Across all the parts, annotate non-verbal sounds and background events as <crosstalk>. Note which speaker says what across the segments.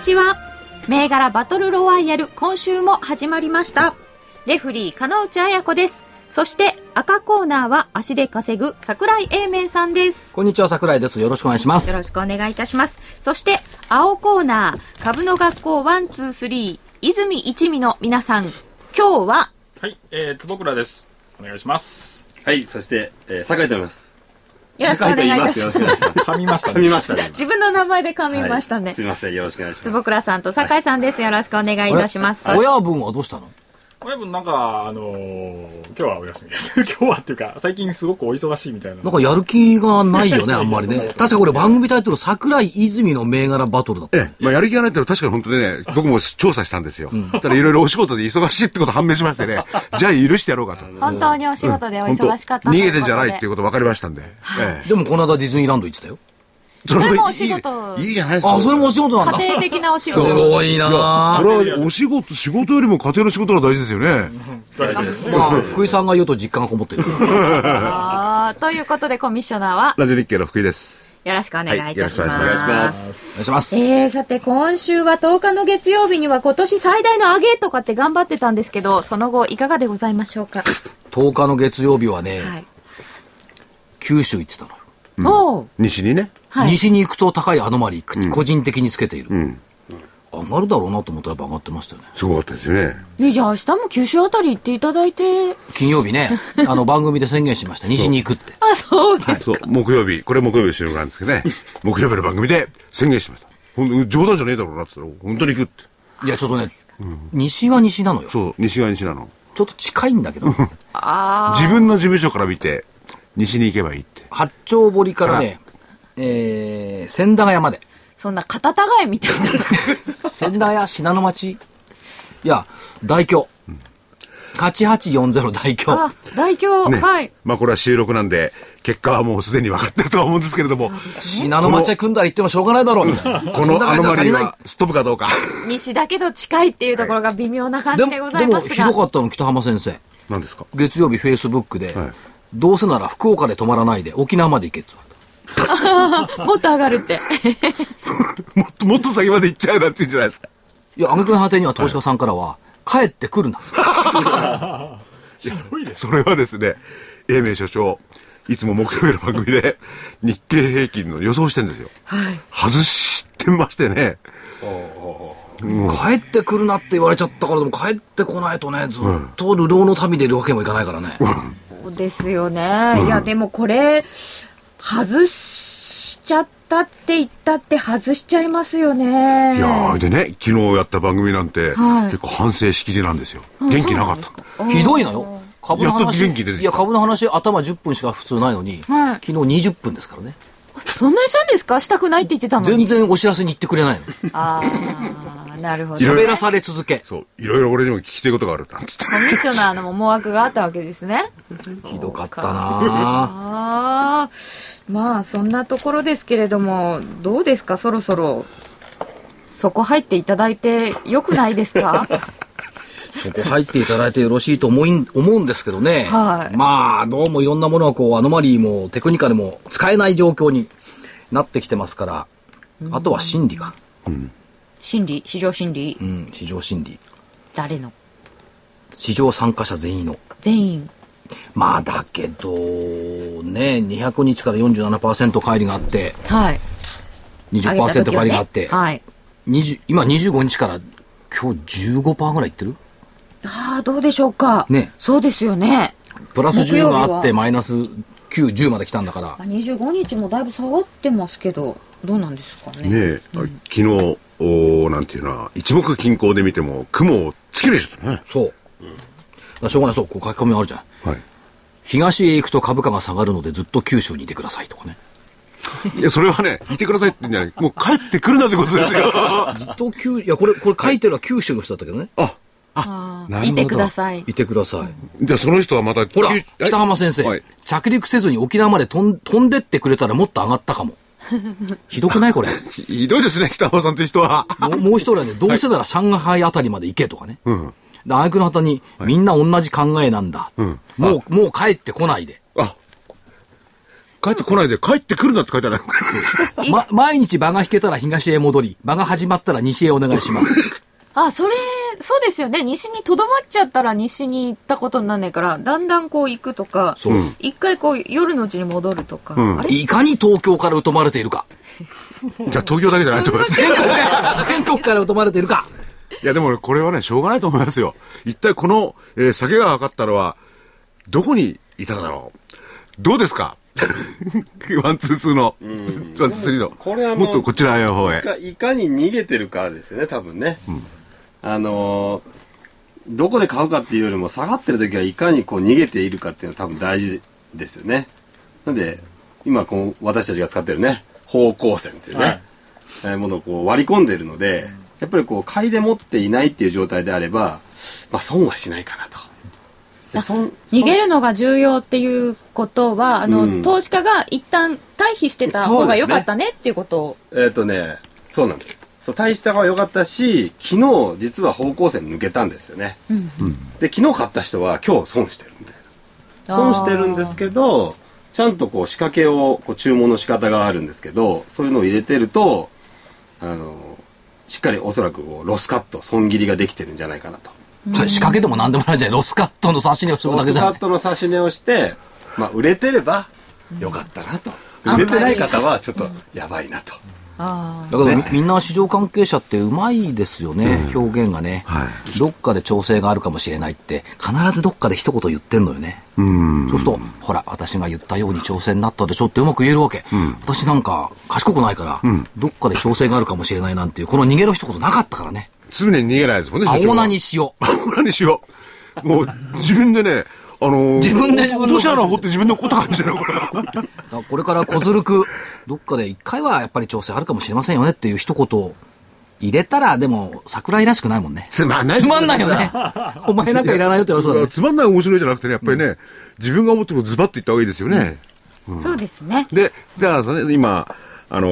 Speaker 1: にちは。銘柄バトルロワイヤル、今週も始まりました。レフリー、金内彩子です。そして、赤コーナーは足で稼ぐ桜井英明さんです。
Speaker 2: こんにちは桜井ですよろしくお願いします
Speaker 1: よろしくお願いいたします。そして、青コーナー、株の学校123、泉一味の皆さん、今日は、
Speaker 3: はい、えー、坪倉です。お願いします。
Speaker 4: はい、そして、えー、酒井と言います。
Speaker 1: よろしくお願いいたします。
Speaker 4: 酒井と言います。よろしくお願いします。
Speaker 3: 噛みました
Speaker 4: 噛みましたね。
Speaker 1: 自分の名前で噛みましたね。
Speaker 4: はいすみません、よろしくお願いします。
Speaker 1: 坪倉さんと酒井さんです。よろしくお願いいたします。
Speaker 2: 親分はどうしたの？
Speaker 3: 親分なんか、あのー、今日はお休みです。<laughs> 今日はっていうか、最近すごくお忙しいみたいな。
Speaker 2: なんかやる気がないよね、<laughs> あんまりね。確かこれ番組タイトル、桜井泉の銘柄バトルだった。
Speaker 5: ええ、まあ、やる気がないってのは確かに本当にね、僕も調査したんですよ。ただいろいろお仕事で忙しいってこと判明しましてね、じゃあ許してやろうかと。
Speaker 1: 本当にお仕事でお忙しかった
Speaker 5: 逃げてんじゃないっていう
Speaker 1: う
Speaker 5: こと分かりましたんで。え
Speaker 2: でもこの間ディズニーランド行ってたよ。
Speaker 5: え。そ
Speaker 1: れもお仕事
Speaker 5: いいいいじゃないですか。
Speaker 2: あ、それもお仕事なんだ。
Speaker 1: 家庭的なお仕
Speaker 2: す
Speaker 1: 事。
Speaker 2: ごいな
Speaker 5: そ
Speaker 2: ぁ。
Speaker 5: れはお仕事、仕事よりも家庭の仕事が大事ですよね。
Speaker 3: 大事ですね。
Speaker 2: まあ、福井さんが言うと実感がこもってる。
Speaker 1: ということで、コミッショナーは、
Speaker 5: ラジオ日経の福井です。
Speaker 1: よろしくお願いいたします。
Speaker 5: はいよろしくお願いし
Speaker 4: ます。
Speaker 2: お願いします。
Speaker 1: えー、さて、今週は10日の月曜日には今年最大の上げとかって頑張ってたんですけど、その後いかがでございましょうか
Speaker 2: ？10日の月曜日はね、
Speaker 1: はい。
Speaker 2: 九州行ってたのよ。
Speaker 1: おー
Speaker 5: 西にね。
Speaker 1: はい。
Speaker 2: 西に行くと高いアノマリー、個人的につけている。
Speaker 5: ん
Speaker 2: 上がるだろうなと思ったらやっぱ上がってましたよね。
Speaker 5: すごかったですよね。
Speaker 1: えじゃあ明日も九州あたり行っていただいて。
Speaker 2: 金曜日ね、<laughs> あの番組で宣言しました。西に行くって。
Speaker 1: あ、そうです。
Speaker 5: そう、木曜日、これ木曜日の収録なんですけどね、<laughs> 木曜日の番組で宣言しました。ほん冗談じゃねえだろうなって言ったら、本当に行くって。
Speaker 2: いや、ちょっとね、西は西なのよ。
Speaker 5: そう、西側西なの。
Speaker 2: ちょっと近いんだけど、
Speaker 5: 自分の事務所から見て、西に行けばいいって。
Speaker 2: 八丁堀からね、えー、千駄ヶ谷まで。
Speaker 1: そんな肩たがえみたいな。<laughs>
Speaker 2: 千駄ヶ谷信濃町。いや、大京。8840大京。
Speaker 1: あ、大京、
Speaker 5: ね。
Speaker 1: はい。
Speaker 5: まあこれは収録なんで、結果はもうすでに分かってるとは思うんですけれども、
Speaker 2: 信濃町へ組んだら行ってもしょうがないだろう、みたいな。
Speaker 5: このアノマリはストップかどうか。
Speaker 1: 西だけど近いっていうところが微妙な感じ
Speaker 2: でも、
Speaker 1: でござ
Speaker 2: でも
Speaker 1: いますが。
Speaker 2: ひどかったの、北浜先生。
Speaker 5: 何ですか？
Speaker 2: 月曜日フェイスブックで、
Speaker 5: はい
Speaker 2: どうせなら福岡で泊まらないで沖縄まで行けって言われた。<laughs>
Speaker 1: もっと上がるって。<laughs>
Speaker 5: もっと、もっと先まで行っちゃうなって言うんじゃないですか。
Speaker 2: いや、挙句の果てには投資家さんからは、帰ってくるな。
Speaker 3: ひ <laughs> どいです。
Speaker 5: それはですね、英明所長、いつも木曜日の番組で日経平均の予想してんですよ。
Speaker 1: はい。
Speaker 5: 外してましてね。
Speaker 2: 帰ってくるなって言われちゃったから、でも帰ってこないとね、ずっと流浪の旅でいるわけにもいかないからね。
Speaker 1: そうですよね。いや、でもこれ、外しちゃったって言ったって外しちゃいますよね。
Speaker 5: いやーでね、昨日やった番組なんて、
Speaker 1: はい
Speaker 5: 結構反省しきりなんですよ。元気なかった。
Speaker 2: ひどいのよ。株の
Speaker 5: やっと
Speaker 2: 話。
Speaker 5: 元気出てきた
Speaker 2: いや、株の話、頭10分しか普通ないのに、
Speaker 1: はい
Speaker 2: 昨日20分ですからね。
Speaker 1: そんなにしたんですか？したくないって言ってたのに。
Speaker 2: 全然お知らせに行ってくれないの。
Speaker 1: ああ、なるほど。
Speaker 2: 喋らされ続け。
Speaker 5: そう、いろいろ俺にも聞きたいことがあるなんつって。
Speaker 1: コミッショナーの思惑があったわけですね。<laughs>
Speaker 2: ひどかったなぁ
Speaker 1: ああ、まあそんなところですけれども、どうですか、そろそろ。そこ入っていただいてよくないですか？<laughs>
Speaker 2: そこ入っていただいてよろしいと思い思うんですけどね。
Speaker 1: はい
Speaker 2: まあ、どうもいろんなものはこう、アノマリーもテクニカルも使えない状況になってきてますから、あとは心理か。
Speaker 1: 心理市場心理
Speaker 2: うん、市場心理。
Speaker 1: 誰の？
Speaker 2: 市場参加者全員の。
Speaker 1: 全員。
Speaker 2: まあ、だけど、ね、200日から47%乖離があって、
Speaker 1: はい。上げた
Speaker 2: 20%
Speaker 1: 時はね
Speaker 2: 乖離があって、
Speaker 1: はい。
Speaker 2: 20今25日から今日15%ぐらいいってる？
Speaker 1: ああ、どうでしょうか。
Speaker 2: ね
Speaker 1: そうですよね。
Speaker 2: プラス10
Speaker 1: 木曜日は
Speaker 2: があってマイナス9、10まで来たんだから。
Speaker 1: あ25日もだいぶ下がってますけど、どうなんですかね。
Speaker 5: ねえ、昨日、おーなんていうのは、一目均衡で見ても、雲を突き抜けちゃったね。
Speaker 2: そう。だからしょうがない、そう、こう書き込みあるじゃん。
Speaker 5: はい。
Speaker 2: 東へ行くと株価が下がるのでずっと九州にいてくださいとかね。<laughs>
Speaker 5: いや、それはね、いてくださいって言うんじゃない。もう帰ってくるなってことですよ。
Speaker 2: ずっと九、いや、これ、これ書いてるのは九州の人だったけどね。
Speaker 5: あ、
Speaker 1: あ
Speaker 5: なるほど
Speaker 1: ーいてください。
Speaker 2: いてください。
Speaker 5: じゃあその人はまた、
Speaker 2: ほら
Speaker 5: はい、
Speaker 2: 北浜先生、
Speaker 5: はい
Speaker 2: 着陸せずに沖縄まで飛ん飛んでってくれたらもっと上がったかも。<laughs> ひどくない？これ。
Speaker 5: ひ <laughs> ひどいですね、北浜さんという人は。
Speaker 2: もうもう一人はね、どうせなら上海あたりまで行けとかね。
Speaker 5: うん。
Speaker 2: で、あいくの旗に、みんな同じ考えなんだ。
Speaker 5: ん
Speaker 2: もう、もう帰ってこないで。
Speaker 5: あ、帰ってこないで、帰ってくるなって書いてある。<laughs>
Speaker 2: ま、毎日場が引けたら東へ戻り、場が始まったら西へお願いします。
Speaker 1: あ、それ、そうですよね。西にとどまっちゃったら西に行ったことになんないから、だんだんこう行くとか、一回こう夜のうちに戻るとか。あれ？
Speaker 2: いかに東京から疎まれているか。
Speaker 5: じゃあ東京だけじゃないと思います。
Speaker 2: 全国から、全国から疎まれているか。
Speaker 5: いや、でもこれはね、しょうがないと思いますよ。一体この、えー酒が分かったのは、どこにいただろう？どうですか？<laughs> ワン、ツー、ツーの、ワン、ツー、スリーの。
Speaker 4: これはも
Speaker 5: っとこちらの方へ
Speaker 4: い。かいかに逃げてるかですよね多分ね、あのーどこで買うかっていうよりも下がってる時はいかにこう逃げているかっていうのは多分大事ですよね。なんで今こう私たちが使ってるね方向線っていうね、
Speaker 3: はい。
Speaker 4: えーものをこう割り込んでいるのでやっぱりこう買いで持っていないっていう状態であれば、まあ、損はしないかなと。
Speaker 1: 逃げるのが重要っていうことは、あの、
Speaker 4: うん。
Speaker 1: 投資家が一旦退避してた方が良かったねっていうこと。を。
Speaker 4: えっ、とね、そうなんです。そう、大した方が良かったし、昨日実は方向線抜けたんですよね。で、昨日買った人は今日損してるみたいな。損してるんですけど、ちゃんとこう仕掛けを、こう注文の仕方があるんですけど、そういうのを入れてると、あの、しっかりおそらくこうロスカット、損切りができてるんじゃないかなと。
Speaker 2: 仕掛けでも何でもないじゃん。ロスカットの差し値をする
Speaker 4: ロ
Speaker 2: だけじゃん
Speaker 4: スカッ。トの差し値をして、まあ、売れてればよかったなと。売れてない方はちょっとやばいなと。
Speaker 1: あ
Speaker 2: だからみみんな市場関係者ってうまいですよね、表現がね、
Speaker 5: は
Speaker 2: どっかで調整があるかもしれないって、必ずどっかで一言言ってんのよね。
Speaker 5: うん。
Speaker 2: そうすると、ほら、私が言ったように調整になったでしょってうまく言えるわけ。私なんか賢くないから、どっかで調整があるかもしれないなんていう、この逃げの一言なかったからね。
Speaker 5: 常に逃げないですもんね、
Speaker 2: 青菜にしよう。
Speaker 5: 青菜にしよう。もう、自分でね、あのー、
Speaker 2: 自分で自分の
Speaker 5: 落とし穴を掘って自分で落っこった感じだよ、これ。<laughs>
Speaker 2: これから小ずるく、どっかで一回はやっぱり調整あるかもしれませんよねっていう一言を入れたら、でも、桜井らしくないもんね。
Speaker 5: つまんない
Speaker 2: つまんないよね。<laughs> お前なんかいらないよって言われそうだね。
Speaker 5: つまんない面白いじゃなくてね、やっぱりね、自分が思ってることズバッと言った方がいいですよね。
Speaker 1: あ。そうですね。
Speaker 5: で、だからね、今、あの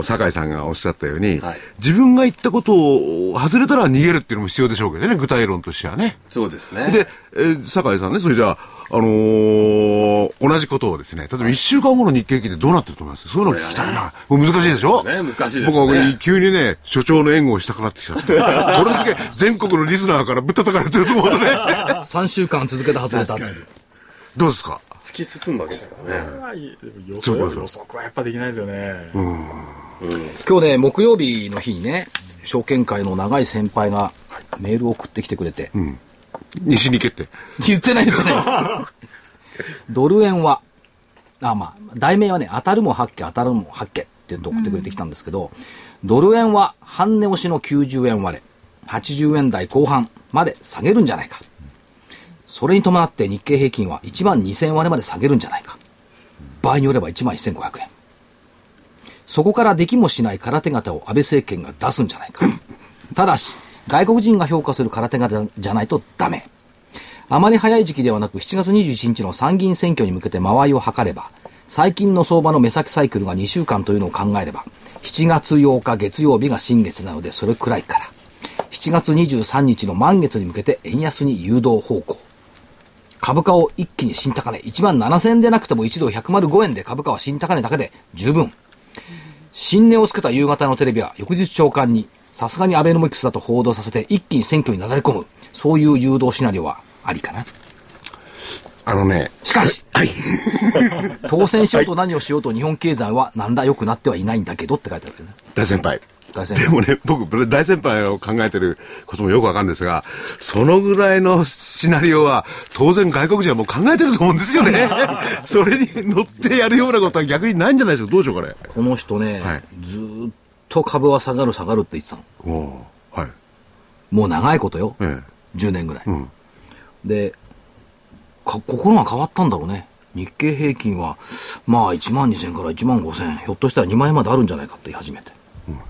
Speaker 5: ー酒井さんがおっしゃったように、
Speaker 4: はい
Speaker 5: 自分が言ったことを外れたら逃げるっていうのも必要でしょうけどね、具体論としてはね。
Speaker 4: そうですね。
Speaker 5: で、えー酒井さんね、それじゃあ、あのー同じことをですね、例えば1週間後の日経平均でどうなってると思います？そういうの聞きたいな。これ難しいでしょ？
Speaker 4: ね難しいですね
Speaker 5: 僕は急にね、所長の援護をしたくなってきちゃって。<laughs> これだけ全国のリスナーからぶったたかれてると思うとね。<laughs>
Speaker 2: 3週間続けて外れた。
Speaker 5: どうですか？
Speaker 4: 突き進むわけですからね。
Speaker 3: はい予測予測はやっぱできないですよね。
Speaker 2: 今日ね、木曜日の日にね、証券会の長い先輩がメールを送ってきてくれて、
Speaker 5: 西に行けって。
Speaker 2: 言ってない言ってない。<laughs> ドル円は、あ、まあ、題名はね、当たるも八家、当たるも八家って言って送ってくれてきたんですけど、ドル円は半値押しの90円割れ、80円台後半まで下げるんじゃないか。それに伴って日経平均は1万2000割まで下げるんじゃないか。場合によれば1万1500円。そこからできもしない空手型を安倍政権が出すんじゃないか。ただし、外国人が評価する空手型じゃないとダメ。あまり早い時期ではなく7月21日の参議院選挙に向けて間合いを図れば、最近の相場の目先サイクルが2週間というのを考えれば、7月8日月曜日が新月なのでそれくらいから、7月23日の満月に向けて円安に誘導方向。株価を一気に新高値、1万7000円でなくても1ドル105円で株価は新高値だけで十分。新値をつけた夕方のテレビは翌日長官に、さすがにアベノミクスだと報道させて一気に選挙になだれ込む。そういう誘導シナリオはありかな。
Speaker 5: あのね、
Speaker 2: しかし、<coughs> 当選しようと何をしようと日本経済は何ら良くなってはいないんだけどって書いてあるよね。
Speaker 5: 大先輩。
Speaker 2: 大先
Speaker 5: でもね、僕、大先輩を考えてることもよくわかるんですが、そのぐらいのシナリオは、当然外国人はもう考えてると思うんですよね。<laughs> それに乗ってやるようなことは逆にないんじゃないでしょう？か。どうでしょうかね。
Speaker 2: この人ね、
Speaker 5: はい
Speaker 2: ずーっと株は下がる下がるって言ってたの。
Speaker 5: はい。
Speaker 2: もう長いことよ。
Speaker 5: え
Speaker 2: 10年ぐらい。
Speaker 5: ん
Speaker 2: で、か、心が変わったんだろうね。日経平均は、まあ1万2000から1万5000、ひょっとしたら2万円まであるんじゃないかって言い始めて。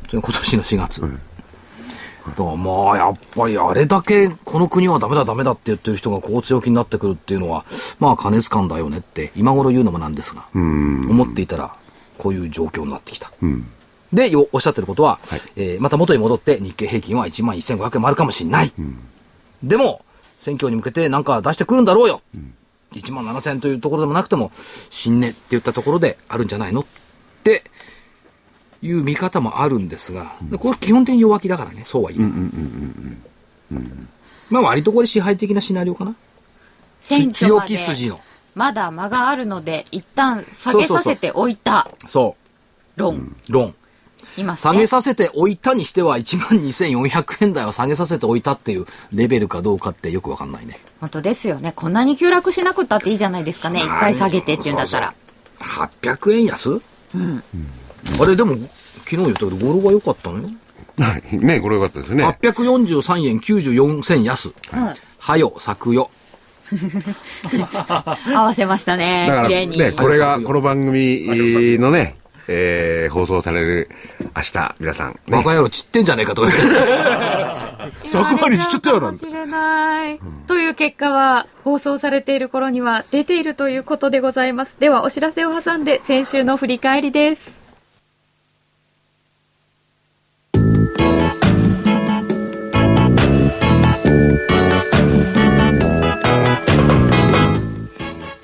Speaker 2: それが今年の4月。だからまあ、やっぱりあれだけこの国はダメだダメだって言ってる人がこう強気になってくるっていうのは、まあ、過熱感だよねって、今頃言うのもなんですが、思っていたら、こういう状況になってきた。で、よおっしゃってることは、えーまた元に戻って日経平均は1万1500円もあるかもしれない。でも、選挙に向けて何か出してくるんだろうよ。1万7000というところでもなくても、新値って言ったところであるんじゃないのっていう見方もあるんですが、でこれ基本的に弱気だからね、そうは言う。まあ割とこれ支配的なシナリオかな。強
Speaker 1: 選挙まで
Speaker 2: 気筋の。
Speaker 1: まだ間があるので、一旦下げさせておいた
Speaker 2: そ
Speaker 1: 論、
Speaker 2: う。論。
Speaker 1: いますね。
Speaker 2: 下げさせておいたにしては1万2400円台は下げさせておいたっていうレベルかどうかってよくわかんないね。
Speaker 1: 本当ですよね。こんなに急落しなくったっていいじゃないですかね。一回下げてっていうんだったら。
Speaker 2: 800円安？あれでも、昨日言ったけど、語呂が良かったのよ。
Speaker 5: は <laughs> いね、これよかったですね。
Speaker 2: 843円94銭安。はよ、作よ。<laughs>
Speaker 1: 合わせましたね
Speaker 5: だ。から
Speaker 1: 綺麗に。
Speaker 5: ね、これが、この番組のね、えー放送される明日、皆さん、ね、
Speaker 2: バカ野郎散ってんじゃねえかとか言って。
Speaker 5: そこまでちっちゃったよなんて
Speaker 1: かもしれない。という結果は、放送されている頃には出ているということでございます。では、お知らせを挟んで、先週の振り返りです。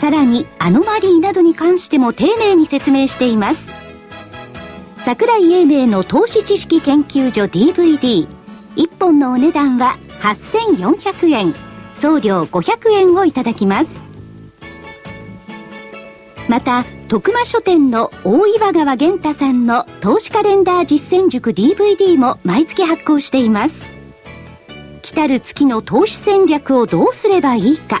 Speaker 6: さらにアノマリーなどに関しても丁寧に説明しています。桜井英明の投資知識研究所 DVD1 本のお値段は8400円。送料500円をいただきます。また徳間書店の大岩川源太さんの投資カレンダー実践塾 DVD も毎月発行しています。来たる月の投資戦略をどうすればいいか。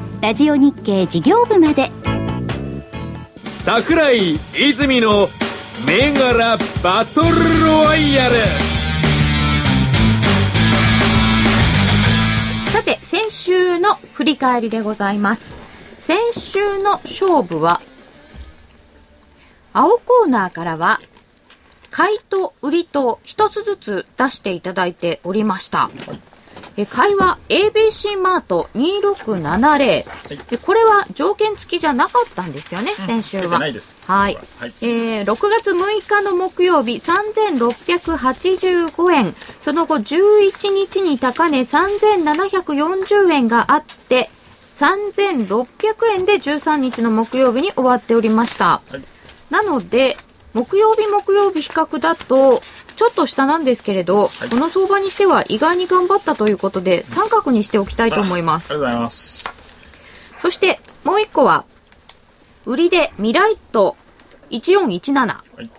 Speaker 6: ラジオ日経事業部まで
Speaker 7: 桜井泉の銘柄バトルロワイヤル
Speaker 1: さて、先週の振り返りでございます。先週の勝負は、青コーナーからは、買いと売りと一つずつ出していただいておりました。え買いは ABC マート2670、でこれは条件付きじゃなかったんですよね、先週は。はい。
Speaker 3: はい
Speaker 1: えー6月6日の木曜日、3685円。その後、11日に高値3740円があって、3600円で13日の木曜日に終わっておりました。
Speaker 3: はい
Speaker 1: なので、木曜日木曜日比較だと、ちょっと下なんですけれど、この相場にしては意外に頑張ったということで、三角にしておきたいと思います
Speaker 3: あり。がとうございます
Speaker 1: そして、もう一個は、売りでミライト1417。
Speaker 3: い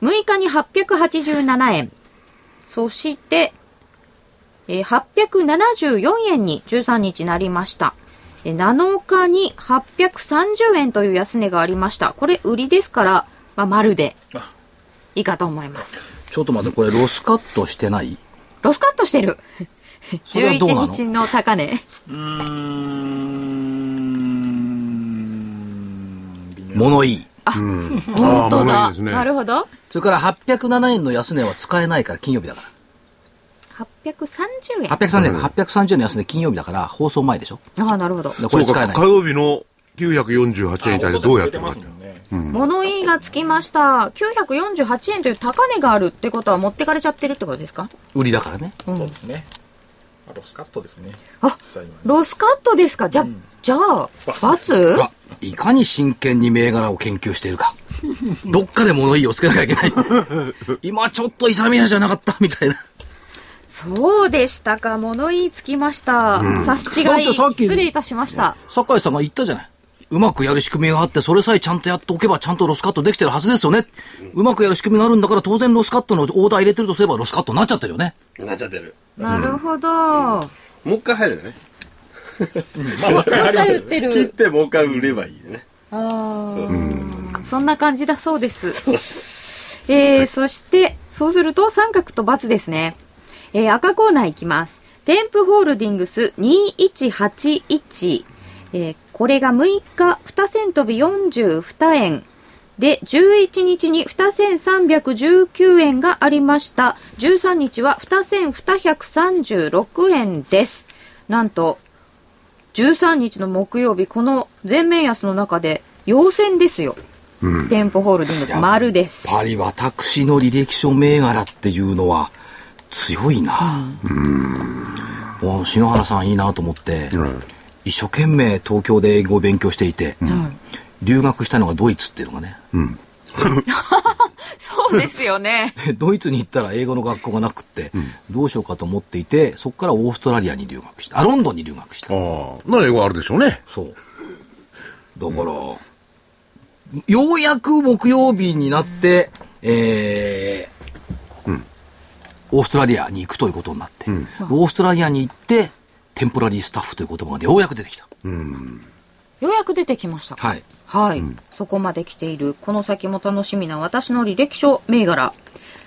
Speaker 1: 6日に887円。そして、えー874円に13日なりました。えー7日に830円という安値がありました。これ売りですから、まあ、丸でいいかと思います。
Speaker 2: ちょっと待って、これロスカットしてない？
Speaker 1: ロスカットしてる。<laughs>
Speaker 2: それはどうなの
Speaker 1: ？11日の高値。
Speaker 3: うーん
Speaker 2: 物いい。
Speaker 1: 本当
Speaker 5: あー物いい
Speaker 1: だ。
Speaker 5: ね
Speaker 1: なるほど。
Speaker 2: それから807円の安値は使えないから金曜日だか
Speaker 1: 830円？
Speaker 2: ら。830円か、830円の安値金曜日だから放送前でしょ？
Speaker 1: ああ、なるほど。
Speaker 2: こ
Speaker 5: そうか、
Speaker 2: れ使えない
Speaker 5: 火。曜日の948円に対してどうやってもらってる
Speaker 3: ま
Speaker 1: 物言いがつきました。948円という高値があるってことは持ってかれちゃってるってことですか？
Speaker 2: 売りだからね。
Speaker 3: そうですね。あとスカットですね。
Speaker 1: あロスカットですか？じゃ、じゃあ、×
Speaker 2: がいかに真剣に銘柄を研究しているか。<laughs> どっかで物言いをつけなきゃいけない。今ちょっと勇み足じゃなかったみたいな。
Speaker 1: そうでしたか。物言いつきました。差し違い、失礼いたしました。
Speaker 2: 酒井さんが言ったじゃない。うまくやる仕組みがあって、それさえちゃんとやっておけば、ちゃんとロスカットできてるはずですよね。うまくやる仕組みがあるんだから、当然ロスカットのオーダー入れてるとすれば、ロスカットになっちゃってるよね。
Speaker 4: なっちゃってる。
Speaker 1: なるほど。
Speaker 4: もう一回入るね。
Speaker 3: まあ、わかりますよ
Speaker 1: 言ってる。
Speaker 4: 切ってもう一回売ればいいね。
Speaker 1: あ
Speaker 4: そうそうそう
Speaker 1: あ、そんな感じだそうです。えー、そして、そうすると三角と×ですね。えー、赤コーナーいきます。テンプホールディングス2181。えー、これが6日、2銭飛び42円。で、11日に2319円がありました。13日は2236円です。なんと、13日の木曜日、この全面安の中で、陽線ですよ。店舗ホールディングス、丸です。
Speaker 2: やっぱり私の履歴書銘柄っていうのは強いな。もう篠原さんいいなと思って、一生懸命東京で英語を勉強していて、留学したのがドイツっていうのがね。<laughs>
Speaker 1: そうですよね。
Speaker 2: でドイツに行ったら英語の学校がなくって、どうしようかと思っていて、そこからオーストラリアに留学した。あ、ロンドンに留学した。
Speaker 5: ああ。なら英語あるでしょうね。
Speaker 2: そう。だから、ようやく木曜日になって、えーオーストラリアに行くということになって、オーストラリアに行って、テンポラリースタッフという言葉がようやく出てきた。
Speaker 1: ようやく出てきました。
Speaker 2: はい。
Speaker 1: はい、そこまで来ている。この先も楽しみな私の履歴書銘柄。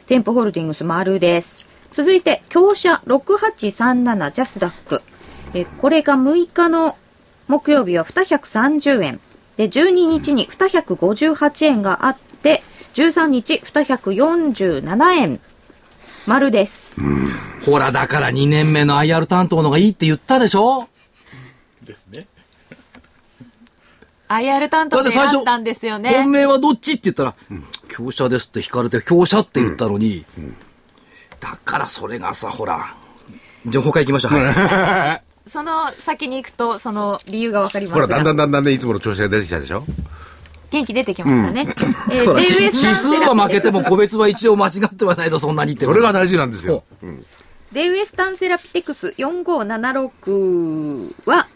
Speaker 1: 店舗ホールディングス丸です。続いて、強者6837ジャスダック。え、これが6日の木曜日は230円。で、12日に258円があって、13日247円。丸です。
Speaker 2: ほら、だから2年目の IR 担当のがいいって言ったでしょ？
Speaker 3: ですね。
Speaker 1: IR 担当で選んだんですよね。
Speaker 2: 本命はどっちって言ったら、強者ですって引かれて、強者って言ったのに、だからそれがさ、ほら、じゃあ他行きましょう。はい <laughs>
Speaker 1: その先に行くと、その理由がわかります
Speaker 5: ほら、だんだ
Speaker 1: が
Speaker 5: んだんだんね、いつもの調子が出てきたでしょ？
Speaker 1: 元気出てきましたね。えー <laughs>
Speaker 2: そうだ指
Speaker 1: デウエスタン
Speaker 2: 数
Speaker 1: セラ
Speaker 2: は負けても個別は一応間違ってはないとそんなに言って
Speaker 5: それが大事なんですよ。
Speaker 1: デウエスタンセラピテクス4576は、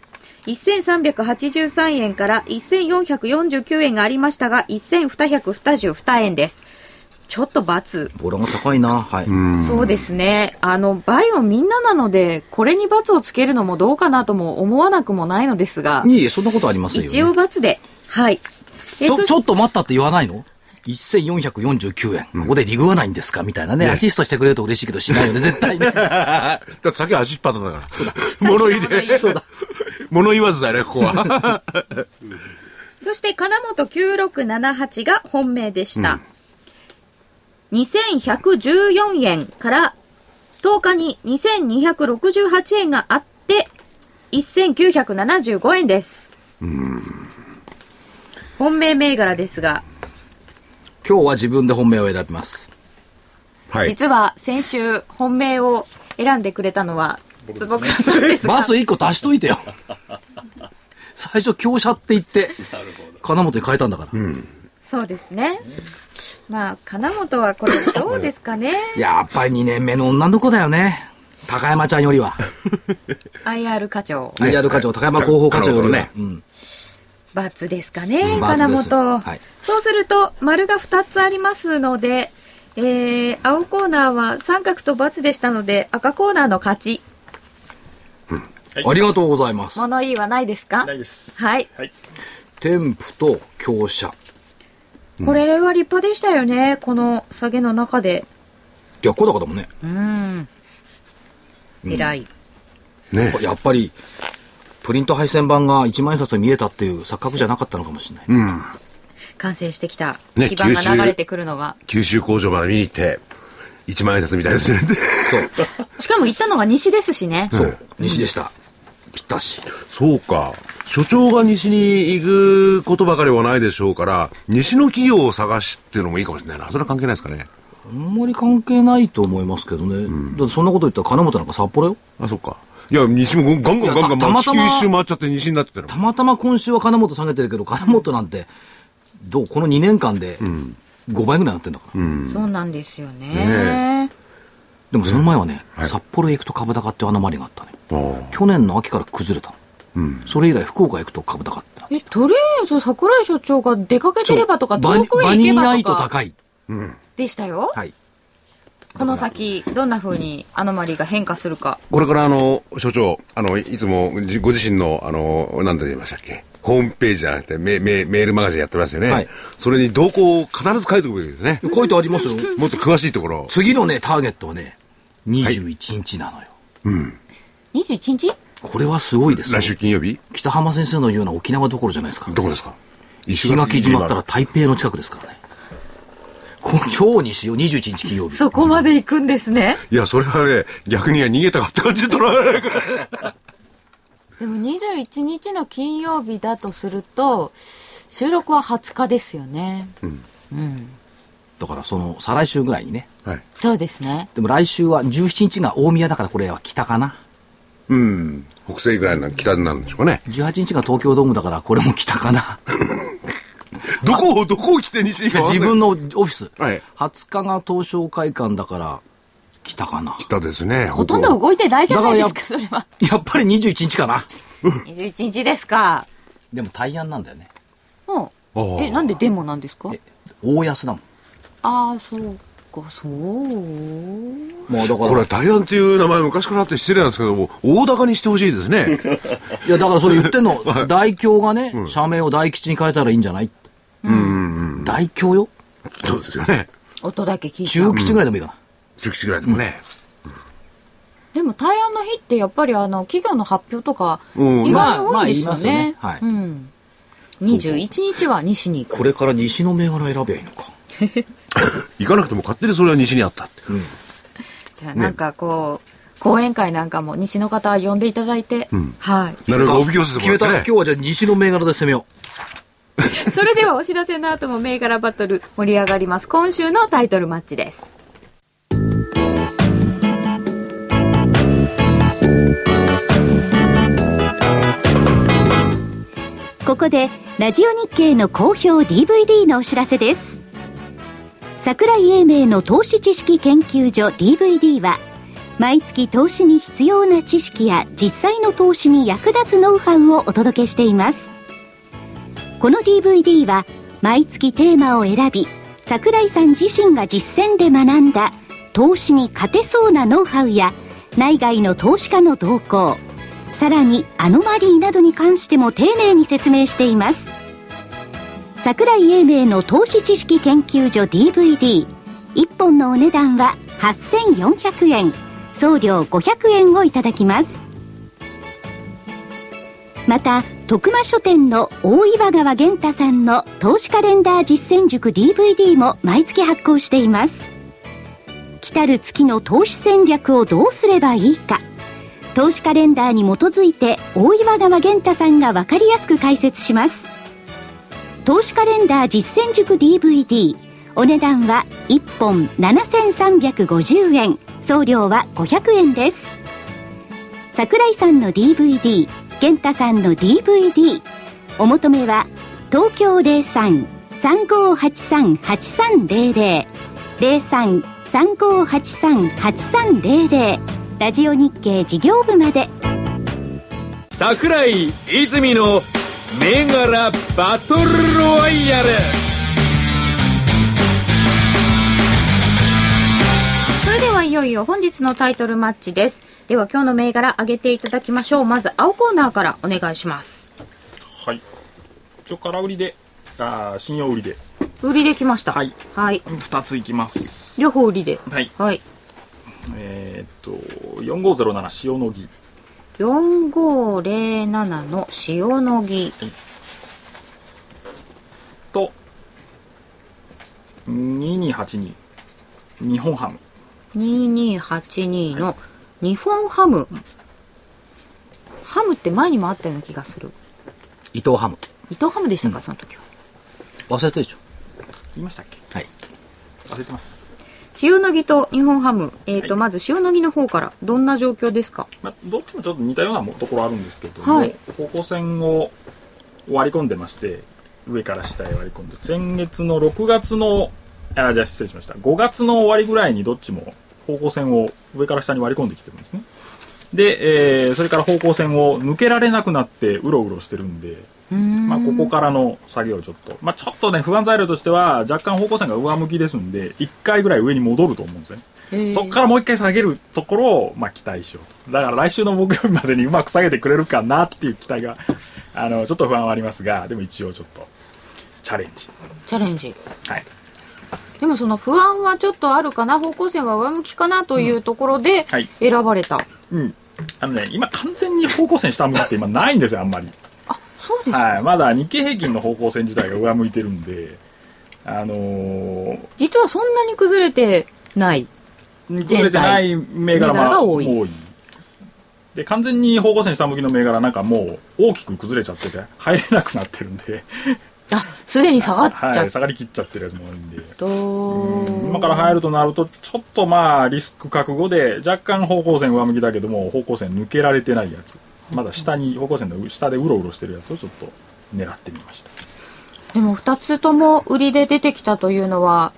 Speaker 1: 1383円から1449円がありましたが、1222円です。ちょっと×。
Speaker 2: ボラが高いな。はい。
Speaker 1: そうですね。あの、バイオみんななので、これに×をつけるのもどうかなとも思わなくもないのですが、
Speaker 2: いえいえ、そんなことありませんよ、
Speaker 1: 一応
Speaker 2: ね。
Speaker 1: ×で。はい。え
Speaker 2: ちょ、
Speaker 1: そ
Speaker 2: ちょっと待ったって言わないの ?1449 円。ここでリグわないんですか？みたいなね。アシストしてくれると嬉しいけどしないよね、<laughs> 絶対ね。
Speaker 5: だってさっきは足引っ張ったんだから。そうだ。物言いで。
Speaker 2: そうだ。
Speaker 5: 物言わずだよね、ここは。<laughs>
Speaker 1: そして金本9678が本命でした。2114円から10日に2268円があって1975円です。本命銘柄ですが、
Speaker 2: 今日は自分で本命を選びます。
Speaker 5: はい。
Speaker 1: 実は先週本命を選んでくれたのは坪倉さんですが、
Speaker 2: まず1個足しといてよ。<laughs> 最初、強者って言って、金本に変えたんだから。
Speaker 1: そうですね。まあ、金本はこれどうですかね <laughs>
Speaker 2: やっぱり2年目の女の子だよね。高山ちゃんよりは。<laughs>
Speaker 1: ?IR 課長。
Speaker 2: IR 課長、高山広報課長よりは。
Speaker 5: ね
Speaker 2: うん。
Speaker 1: ×ですかね、
Speaker 2: うん
Speaker 1: 金×本、
Speaker 2: はい
Speaker 1: そうすると、丸が2つありますので、えー、青コーナーは三角と×でしたので、赤コーナーの勝ち。
Speaker 2: ありがとうございます。
Speaker 1: 物言いはないですか？
Speaker 3: ないです。
Speaker 1: はい。
Speaker 3: はい。
Speaker 2: 添付と強者。
Speaker 1: これは立派でしたよね、この下げの中で。
Speaker 2: 逆光高だもんね。
Speaker 1: うん。偉い。
Speaker 5: ね。
Speaker 2: やっぱり、プリント配線版が一万円札に見えたっていう錯覚じゃなかったのかもしれない。
Speaker 1: 完成してきた
Speaker 5: ね
Speaker 1: 基盤が流れてくるのが。
Speaker 5: 九州工場まで見に行って、一万円札みたいですね。
Speaker 2: そう。<laughs>
Speaker 1: しかも行ったのが西ですしね。
Speaker 2: そう。西でした。ぴったし。
Speaker 5: そうか。所長が西に行くことばかりはないでしょうから、西の企業を探しっていうのもいいかもしれないな。それは関係ないですかね。
Speaker 2: あんまり関係ないと思いますけどね。だってそんなこと言ったら金本なんか札幌よ。
Speaker 5: あ、そっか。いや、西もガンガンガンガン
Speaker 2: た
Speaker 5: まあ地球
Speaker 2: たまたま
Speaker 5: 一周回っちゃって西になってた。
Speaker 2: またま今週は金本下げてるけど、金本なんて、どうこの2年間で5倍ぐらいになってんだから。
Speaker 1: そうなんですよね
Speaker 5: ね
Speaker 2: でもその前はね、
Speaker 5: はい
Speaker 2: 札幌へ行くと株高っていうアノマリがあったね。去年の秋から崩れたの。それ以来福岡行くと株高ってな。
Speaker 1: えとりあえず桜井所長が出かけてればとか遠くへ
Speaker 2: バニーナイ
Speaker 1: 行けばとか
Speaker 2: ト高い。
Speaker 1: でしたよ、
Speaker 2: はい。
Speaker 1: この先どんな風にアノマリが変化するか
Speaker 5: これからあの、所長、あの、いつもじご自身の、あの、なんて言いましたっけ？ホームページじゃなくてメメメールマガジンやってますよね。
Speaker 2: はい
Speaker 5: それに動向を必ず書いておくべきですね。
Speaker 2: 書いてありますよ。
Speaker 5: もっと詳しいところを。
Speaker 2: 次のね、ターゲットはね、21日なのよ。
Speaker 1: 21日？
Speaker 2: これはすごいですよ
Speaker 5: 来。週金曜日？
Speaker 2: 北浜先生の言うような沖縄どころじゃないですか。
Speaker 5: どこですか？
Speaker 2: 石垣島ったら台北の近くですからね。こ今日にしよう、21日金曜日。
Speaker 1: そこまで行くんですね
Speaker 5: いや、それはね、逆には逃げたかって感じで取られないから。<laughs>
Speaker 8: でも21日の金曜日だとすると収録は20日ですよね、
Speaker 2: だからその、再来週ぐらいにね。
Speaker 5: はい。
Speaker 8: そうですね
Speaker 2: でも来週は17日が大宮だからこれは北かな。
Speaker 5: うん。北西ぐらいの北になるんでしょうかね。
Speaker 2: 18日が東京ドームだからこれも北かな。<laughs>
Speaker 5: どこを、どこを来て西に
Speaker 2: 自分のオフィス。
Speaker 5: はい
Speaker 2: 20日が東証会館だから北かな。
Speaker 5: 北ですね。
Speaker 8: ほとんど動いてないじゃないですか
Speaker 2: だ
Speaker 8: それは
Speaker 2: やっぱり21日かな。
Speaker 8: 21日ですか
Speaker 2: でも大安なんだよね。
Speaker 8: うん
Speaker 5: ああ
Speaker 8: えなんでデモなんですか？
Speaker 2: え大安だもん。
Speaker 8: ああそうかそう
Speaker 2: もうだから、
Speaker 5: これ、大安っていう名前昔からあって失礼なんですけども、大高にしてほしいですね。
Speaker 2: いやだからそれ言ってんの、<laughs> 大京がね、社名を大吉に変えたらいいんじゃない？大京よ？
Speaker 5: そうですよね。
Speaker 8: 音だけ聞いた
Speaker 2: 中吉ぐらいでもいいかな。
Speaker 5: 中吉ぐらいでもね。
Speaker 8: でも大安の日ってやっぱりあの企業の発表とか
Speaker 5: うん
Speaker 8: 意外に多いんですよね,、
Speaker 2: はい
Speaker 8: うん、21日は西に行く
Speaker 2: これから西の銘柄選べばいいのか。<laughs>
Speaker 5: 行かなくても勝手にそれは西にあったって。
Speaker 1: じゃあなんかこう、講演会なんかも西の方呼んでいただいて、はい
Speaker 5: なるべくおびき寄せて
Speaker 2: 決めたら
Speaker 5: もらってね。
Speaker 2: 今日はじゃあ西の銘柄で攻めよ <laughs>
Speaker 1: それではお知らせの後も銘柄バトル盛り上がります。今週のタイトルマッチです。
Speaker 6: ここでラジオ日経の好評 DVD のお知らせです。桜井英明の投資知識研究所 DVD は毎月投資に必要な知識や実際の投資に役立つノウハウをお届けしています。この DVD は毎月テーマを選び桜井さん自身が実践で学んだ投資に勝てそうなノウハウや内外の投資家の動向さらにアノマリーなどに関しても丁寧に説明しています。桜井英明の投資知識研究所 DVD1 本のお値段は8400円送料500円をいただきます。また徳間書店の大岩川源太さんの投資カレンダー実践塾 DVD も毎月発行しています。来たる月の投資戦略をどうすればいいか。投資カレンダーに基づいて大岩川源太さんが分かりやすく解説します。投資カレンダー実践塾 DVD お値段は1本7350円。送料は500円です。桜井さんの DVD 健太さんの DVD お求めは東京03-3583-8300 03-3583-8300ラジオ日経事業部まで。
Speaker 7: 桜井泉の銘柄バトルロワイヤル。
Speaker 1: よいよ本日のタイトルマッチです。では今日の銘柄上げていただきましょう。まず青コーナーからお願いします。
Speaker 3: はい。一応空売りであー信用売りで。
Speaker 1: 売りできました。
Speaker 3: はい。
Speaker 1: はい。
Speaker 3: 2ついきます。
Speaker 1: 両方売りで。
Speaker 3: はい。
Speaker 1: はい。
Speaker 3: えーっと4507塩野義。
Speaker 1: 4507の塩野義。
Speaker 3: と2282日本ハム
Speaker 1: 2282の日本ハムハムって前にもあったような気がする
Speaker 2: 伊藤ハム。
Speaker 8: 伊藤ハムでしたか、その時は。
Speaker 2: 忘れてるでしょ？
Speaker 3: 言いましたっけ？
Speaker 2: はい。
Speaker 3: 忘れてます。
Speaker 1: 塩野義と日本ハム。えっ、と、まず塩野義の方から、どんな状況ですか？
Speaker 3: まあ、どっちもちょっと似たようなもところあるんですけども、
Speaker 1: はい
Speaker 3: 方向線を割り込んでまして上から下へ割り込んで前月の6月のあじゃあ失礼しました5月の終わりぐらいにどっちも方向線を上から下に割り込んできてるんですねで、えーそれから方向線を抜けられなくなってうろうろしてるんでまあ、ここからの作業をちょっと、まあ、ちょっとね不安材料としては若干方向線が上向きですんで1回ぐらい上に戻ると思うんですねそこからもう一回下げるところを、まあ、期待しようと。だから来週の木曜日までにうまく下げてくれるかなっていう期待が、あの、ちょっと不安はありますが、でも一応ちょっと、チャレンジ。
Speaker 8: チャレンジ。
Speaker 3: はい。
Speaker 1: でもその不安はちょっとあるかな、方向線は上向きかなというところで
Speaker 3: はい
Speaker 1: 選ばれた。
Speaker 3: うん。あのね、今完全に方向線下向きって今ないんですよ、あんまり。
Speaker 8: そうですか。
Speaker 3: はい。まだ日経平均の方向線自体が上向いてるんで、あのー、
Speaker 8: 実はそんなに崩れてない。
Speaker 3: 崩れてない銘柄
Speaker 8: 銘柄が多い
Speaker 3: 多い。で、完全に方向線下向きの銘柄なんかもう大きく崩れちゃってて、入れなくなってるんで、
Speaker 8: あ、すでに下がっちゃ
Speaker 3: はい、
Speaker 8: っ
Speaker 3: 下がりきっちゃってるやつも多いんで。
Speaker 8: と。
Speaker 3: 今から入るとなるとちょっとまあリスク覚悟で若干方向線上向きだけども方向線抜けられてないやつまだ下に方向線の下でうろうろしてるやつをちょっと狙ってみました
Speaker 1: でも2つとも売りで出てきたというのは、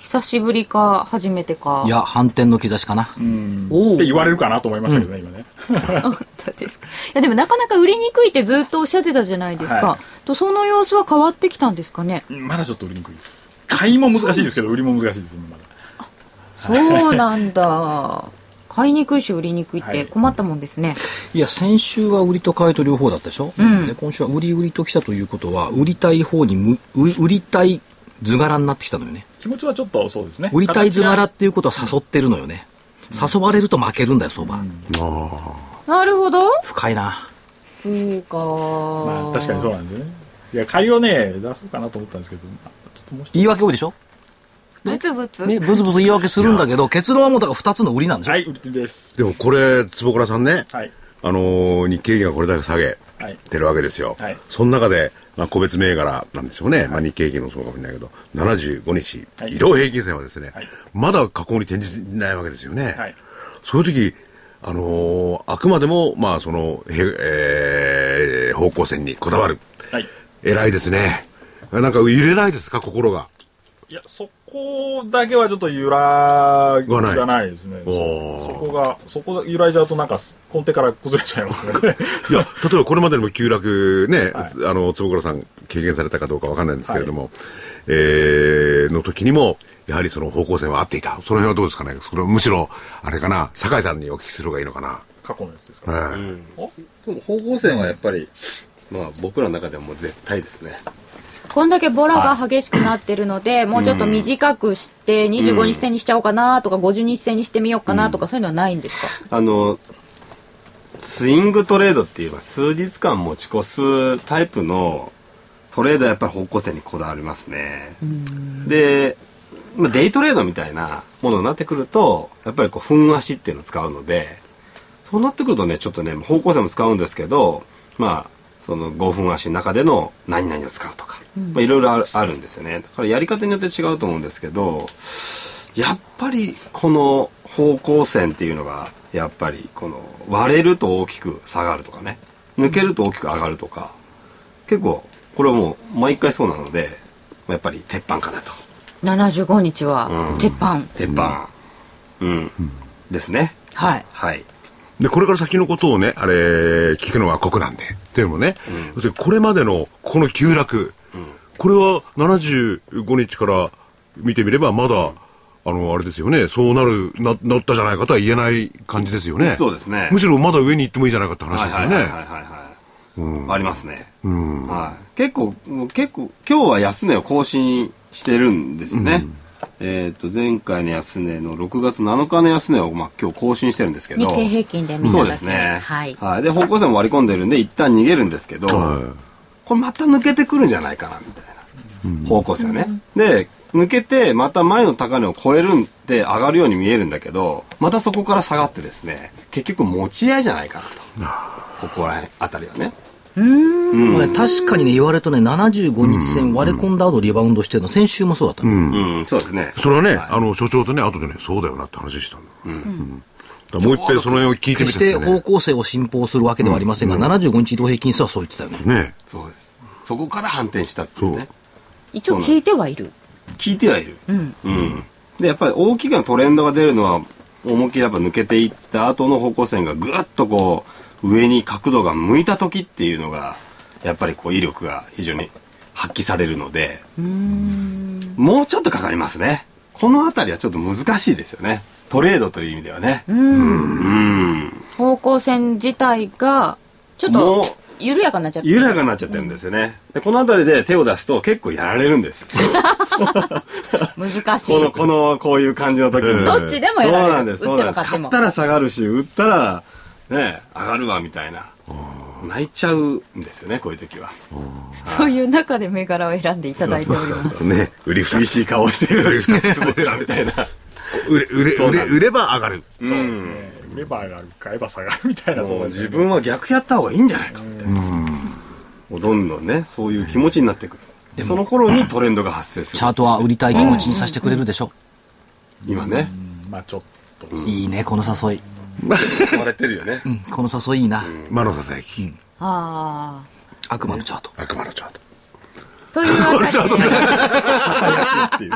Speaker 1: 久しぶりか初めてか。
Speaker 2: いや、反転の兆しかな。
Speaker 3: うん
Speaker 8: おう
Speaker 3: って言われるかなと思いましたけどね、今ね <laughs>
Speaker 8: 本当ですか。いや、でもなかなか売りにくいってずっとおっしゃってたじゃないですか。
Speaker 3: はい
Speaker 8: と、その様子は変わってきたんですかね？
Speaker 3: まだちょっと売りにくいです買いも難しいですけど売りも難しいです今まだ
Speaker 1: そうなんだ。買いにくいし売りにくいっ
Speaker 3: はい
Speaker 1: て困ったもんですね。
Speaker 2: いや、先週は売りと買いと両方だったでしょ、
Speaker 1: ん
Speaker 2: で今週は売り売りと来たということは、売りたい方にむ、売売りたい図柄になってきたのよね。
Speaker 3: 気持ちはちょっとそうですね
Speaker 2: 売りたい図柄っていうことは誘ってるのよね。誘われると負けるんだよ、相場。
Speaker 1: なるほど。
Speaker 2: 深いな。
Speaker 8: そうか。
Speaker 3: まあ確かにそうなんですよねいや買いをね出そうかなと思ったんですけど、まあちょっともう
Speaker 2: 言い訳多いでしょ？
Speaker 8: ブツブツ。
Speaker 2: ね、ブツブツ言い訳するんだけど、結論はもうだから2つの売りなんでしょ、
Speaker 3: はい売りです
Speaker 5: でもこれ、坪倉さんね、
Speaker 3: はい
Speaker 5: あのー日経平均がこれだけ下げ
Speaker 3: はい
Speaker 5: てるわけですよ。
Speaker 3: はい
Speaker 5: その中で、まあ、個別銘柄なんですよね。まあ、日経平均もそうかもしれないけど、75日、
Speaker 3: はい
Speaker 5: 移動平均線はですね、
Speaker 3: はい
Speaker 5: まだ下降に転じてないわけですよね。
Speaker 3: はい
Speaker 5: そういう時、あのーあくまでも、まあ、その、へえー方向線にこだわる。
Speaker 3: はい
Speaker 5: 偉いですね。なんか揺れないですか、心が。
Speaker 3: いや、そこだけはちょっと揺ら
Speaker 5: がない
Speaker 3: がないですね。そそこが、そこが揺らいじゃうとなんか、根底から崩れちゃいますね。
Speaker 5: いや、例えばこれまでにも急落ね、
Speaker 3: はい
Speaker 5: あの、坪倉さん経験されたかどうかわかんないんですけれども、えーの時にも、やはりその方向性は合っていた。その辺はどうですかね？それはむしろ、あれかな、酒井さんにお聞きする方がいいのかな？
Speaker 3: 過去のやつです
Speaker 5: え
Speaker 3: か。
Speaker 5: え
Speaker 3: お
Speaker 4: でも方向線はやっぱり、まあ僕らの中ではもう絶対ですね。
Speaker 8: こんだけボラが激しくなってるので、もうちょっと短くして、25日線にしちゃおうかなとか、50日線にしてみようかなとか、そういうのはないんですか？
Speaker 4: あの、スイングトレードっていう、まあ数日間持ち越すタイプのトレードはやっぱり方向線にこだわりますね。で、まあ、デイトレードみたいなものになってくると、やっぱりこう、分足っていうのを使うので、そうなってくるとね、ちょっとね、方向線も使うんですけど、まあ、その5分足の中での何々を使うとか、まあいろいろあるあるんですよね。だからやり方によって違うと思うんですけど、やっぱりこの方向線っていうのが、やっぱりこの割れると大きく下がるとかね、抜けると大きく上がるとか、結構、これはもう毎回そうなので、やっぱり鉄板かなと。
Speaker 8: 75日は
Speaker 4: うん
Speaker 8: 鉄板、
Speaker 4: 鉄板。うん。ですね。
Speaker 8: はい
Speaker 4: はい。
Speaker 5: で、これから先のことをね、あれ、聞くのは酷なんで。っていうのもね、要するにこれまでのこの急落、これは75日から見てみれば、まだ、あの、あれですよね、そうなる、な、なったじゃないかとは言えない感じですよね。
Speaker 4: そうですね。
Speaker 5: むしろまだ上に行ってもいいじゃないかって話ですよね。
Speaker 4: はいはいはいはいはい、ありますね、はい、結構結構今日は安値を更新してるんですね、えっ、と前回の安値の6月7日の安値を、まあ、今日更新してるんですけど。
Speaker 8: 日経平均で見た
Speaker 4: そうですね。
Speaker 8: はい。
Speaker 4: はい、で方向線も割り込んでるんで一旦逃げるんですけど、
Speaker 5: はい。
Speaker 4: これまた抜けてくるんじゃないかなみたいな。方向性ね、で抜けてまた前の高値を超えるんで上がるように見えるんだけどまたそこから下がってですね結局持ち合いじゃないかなと。ここら辺あたりはね
Speaker 2: もうね、確かにね、言われるとね、75日線割れ込んだ後リバウンドしてるの、先週もそうだったの。
Speaker 4: うん、そうですね。
Speaker 5: それはね、あの、所長とね、後でね、そうだよなって話したの。うんだからもう一遍その辺を聞いてみ
Speaker 2: 決してて方
Speaker 5: ね。
Speaker 2: 向性を信奉するわけではありませんが、75日移動平均数はそう言ってたよね。
Speaker 5: ね
Speaker 4: そうです。そこから反転したっていうね。
Speaker 1: 一応聞いてはいる
Speaker 4: 聞いてはいる。
Speaker 1: うん
Speaker 4: うん。で、やっぱり大きなトレンドが出るのは、思いっきりやっぱ抜けていった後の方向線がぐっとこう、上に角度が向いた時っていうのが、やっぱりこう威力が非常に発揮されるので、もうちょっとかかりますね。このあたりはちょっと難しいですよね。トレードという意味ではね。うん。
Speaker 1: 方向線自体がちょっと緩やかになっちゃって
Speaker 4: 緩やかになっちゃってるんですよね。で、このあたりで手を出すと結構やられるんです。<laughs>
Speaker 1: 難しい
Speaker 4: この、この、こういう感じの時に。
Speaker 1: どっちでもや
Speaker 4: そう
Speaker 1: られる
Speaker 4: なんです、そうなんです。
Speaker 1: っ
Speaker 4: たら下がるし、売ったら、ね、上がるわ、みたいな。泣いちゃうんですよね、こういう時は。
Speaker 1: そういう中で銘柄を選んでいただいております
Speaker 5: ね。売り
Speaker 4: 厳しい顔してる。つぼったみたいな。
Speaker 5: 売れ、売れ、売れ、売れば上がる。
Speaker 4: うん。
Speaker 3: 売れば上がる買えば下がるみたいなそうですね
Speaker 4: 自分は逆やった方がいいんじゃないかみたいな。どんどんね、そういう気持ちになってくる。でその頃にトレンドが発生する。
Speaker 2: チャートは売りたい気持ちにさせてくれるでしょ。
Speaker 4: 今ね、
Speaker 3: まあちょっと
Speaker 2: いいね、この誘い。
Speaker 4: 誘われてるよね
Speaker 2: う。ん、この誘いいいな。
Speaker 5: 魔のささやき。
Speaker 1: あ
Speaker 2: 悪魔のチャート。
Speaker 5: 悪魔のチャート。
Speaker 1: あというわけで
Speaker 4: っていう。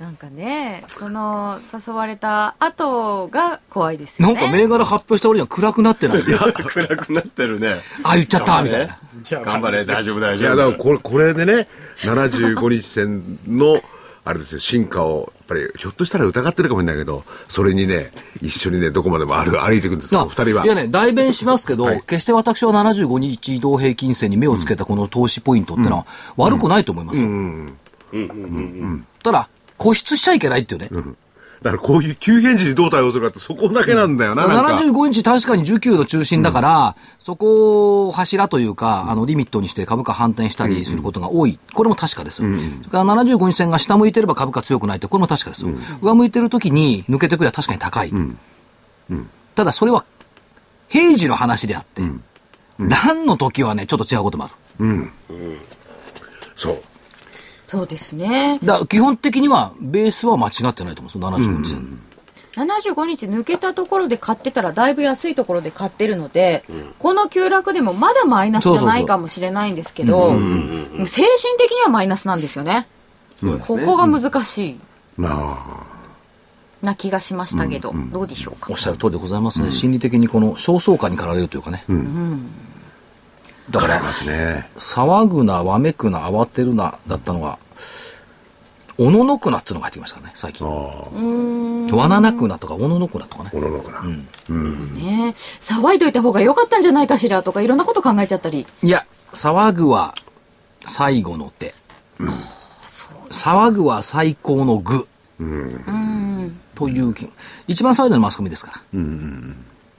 Speaker 1: なんかねその誘われた後が怖いですよね
Speaker 2: なんか銘柄発表した俺には暗くなってない？
Speaker 4: 暗くなってるね。
Speaker 2: あ、言っちゃったみたいな。
Speaker 3: いや
Speaker 4: 頑張れ、大丈夫、大
Speaker 5: いや、
Speaker 4: 丈夫。
Speaker 5: だからこれ、これでね、75日線の、あれですよ、進化を、ぱり、ひょっとしたら疑ってるかもしれないけど、それにね、一緒にね、どこまでも歩歩いていくんですよ、
Speaker 2: あ
Speaker 5: 二人は。
Speaker 2: いやね、代弁しますけど、
Speaker 5: はい。
Speaker 2: 決して私は75日移動平均線に目をつけたこの投資ポイントってのは悪くないと思いますよ。ただ、固執しちゃいけないっていうね。
Speaker 5: だからこういう急変時にどう対応するかって、そこだけなんだよな、なんか。
Speaker 2: 75日確かに需給の中心だから、そこを柱というか、あの、リミットにして株価反転したりすることが多い。これも確かです。それから75日線が下向いてれば株価強くないって、これも確かです。上向いてる時に抜けてくれば確かに高い。ただそれは、平時の話であって、乱の時はね、ちょっと違うこともある。
Speaker 5: そう。
Speaker 1: そうですね。
Speaker 2: だ基本的には、ベースは間違ってないと思うんですよ、75日線。
Speaker 1: 75日抜けたところで買ってたらだいぶ安いところで買ってるので、この急落でもまだマイナスじゃないかもしれないんですけどもう精神的にはマイナスなんですよね。
Speaker 4: ね。
Speaker 1: ここが難しい。
Speaker 5: なあ。
Speaker 1: な気がしましたけど、どうでしょうか。
Speaker 2: おっしゃる通りでございますね。心理的にこの焦燥感に駆られるというかね。だから
Speaker 5: ね。
Speaker 2: 騒ぐな、わめくな、慌てるな、だったのが、おののくなっていうのが入ってきましたね、最近。わななくなとか、おののくなとかね。
Speaker 5: おののかな。
Speaker 1: ね騒いといた方が良かったんじゃないかしらとかいろんなこと考えちゃったり
Speaker 2: いや、騒ぐは最後の手。騒ぐは最高の具。という気、一番騒いでるのはマスコミですから。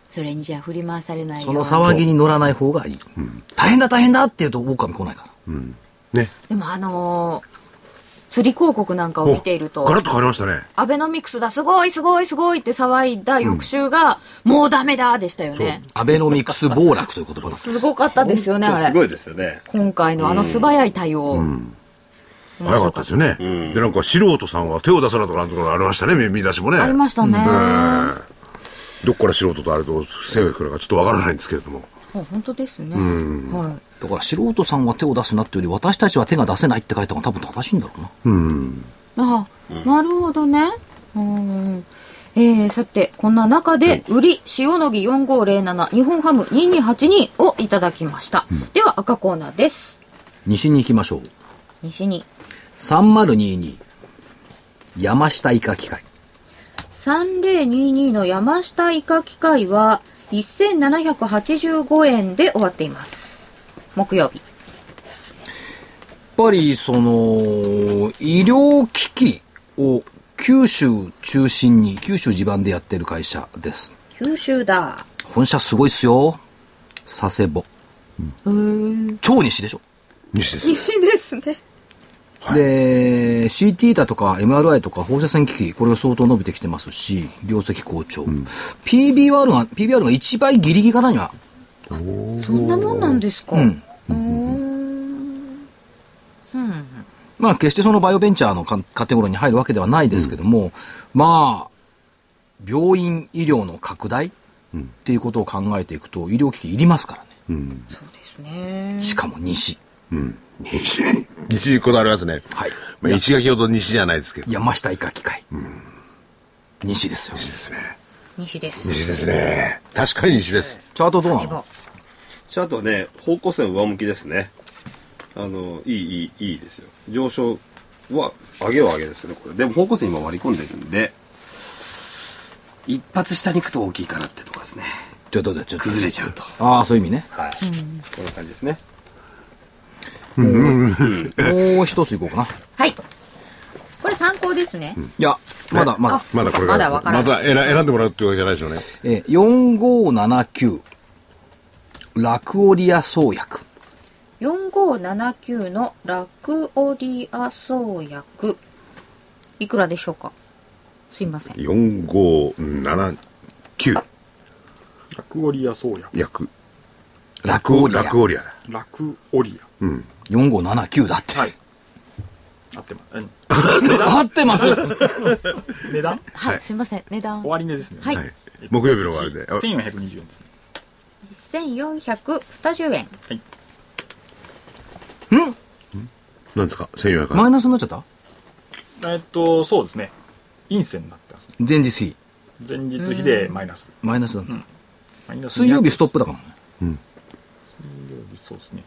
Speaker 1: それにじゃあ振り回されないよ
Speaker 2: その騒ぎに乗らない方がいい。大変だ大変だって言うと狼来ないから。
Speaker 5: ね。
Speaker 1: でもあのー釣り広告なんかを見ていると
Speaker 5: ガラッと変わりましたね。
Speaker 1: アベノミクスだすごいすごいすごいって騒いだ翌週が、もうダメだでしたよね
Speaker 2: アベノミクス暴落ということで。
Speaker 1: すごかったですよねあれ
Speaker 4: すごいですよね。
Speaker 1: 今回のあの素早い対応、
Speaker 5: 早かったですよね。で、なんか素人さんは手を出さなとかなんとかありましたね、見見出しもね。
Speaker 1: ありましたね、
Speaker 5: どっから素人とあれと背を引くのかちょっとわからないんですけれども。
Speaker 1: あ本当ですね、はい
Speaker 2: だから素人さんは手を出すなっていうより私たちは手が出せないって書いたのが多分正しいんだろうな。
Speaker 1: あ、なるほどね。うん。えー、さて、こんな中で、売り、塩野義4507、日本ハム2282をいただきました。では、赤コーナーです。
Speaker 2: 西に行きましょう。
Speaker 1: 西に。
Speaker 2: 3022山下イカ機械。
Speaker 1: 3022の山下イカ機械は、1785円で終わっています。木曜日。
Speaker 2: やっぱりその医療機器を九州中心に九州地盤でやってる会社です
Speaker 1: 九州だ。
Speaker 2: 本社すごいっすよ佐世保超西でしょ
Speaker 5: 西です。
Speaker 1: 西ですね。
Speaker 2: で CT だとか MRI とか放射線機器これが相当伸びてきてますし業績好調、PBR が PBR が1倍ギリギリかなには
Speaker 8: そんなもんなんですか？
Speaker 2: うん。
Speaker 8: うーん。
Speaker 2: まあ決してそのバイオベンチャーのカカテゴリーに入るわけではないですけども、まあ、病院医療の拡大っていうことを考えていくと、医療機器いりますからね。
Speaker 8: そうですね。
Speaker 2: しかも西。
Speaker 5: 西、西にこだわりますね。
Speaker 2: はい。
Speaker 5: まあ、石垣ほど西じゃないですけど。
Speaker 2: 山下医科機械。西ですよ。
Speaker 5: ですね。
Speaker 8: 西です。
Speaker 5: 西ですね。確かに西です。
Speaker 2: チャートどうなの？
Speaker 4: ちあとね方向線上向きですねあのいいいいいいですよ上昇は上げは上げですよねこれでも方向線今割り込んでるんで一発下に行くと大きいかなってとこですね
Speaker 2: ちょっと、ちょっと。
Speaker 4: 崩れちゃうと
Speaker 2: ああ、そういう意味ね。
Speaker 4: はい、こんな感じですね
Speaker 2: もう一ついこうかな。
Speaker 8: はい。これ参考ですね。
Speaker 2: いや、まだ、まだ。
Speaker 5: まだこれ
Speaker 8: まだわからない
Speaker 5: また選選んでもらうってわけじゃないでしょうね。
Speaker 2: えー、4579。ラクオリア創薬。
Speaker 8: 4579のラクオリア創薬。いくらでしょうか？すいません。
Speaker 5: 4579
Speaker 3: ラクオリア創薬
Speaker 5: 役。
Speaker 2: ラクオリア。
Speaker 5: ラクオリアだ。
Speaker 3: ラクオリ
Speaker 2: 4579だって。
Speaker 3: アはい。合ってます。うん。<laughs>
Speaker 2: 合ってます。<laughs>
Speaker 3: 値段？
Speaker 8: はい、すいません。値段。
Speaker 3: 終値ですね。
Speaker 8: はい。
Speaker 5: はい。木曜日の終わりで。あ
Speaker 3: 1420円ですね。
Speaker 8: 1420円。
Speaker 5: 何ですか ?1400
Speaker 2: マイナスになっちゃった？
Speaker 3: えっとそうですね。陰線になってますね。
Speaker 2: 前日比。
Speaker 3: 前日比でマイナス。
Speaker 2: マイナスだ。った。水曜日ストップだ
Speaker 3: か
Speaker 2: からね。
Speaker 3: 水曜日そうですね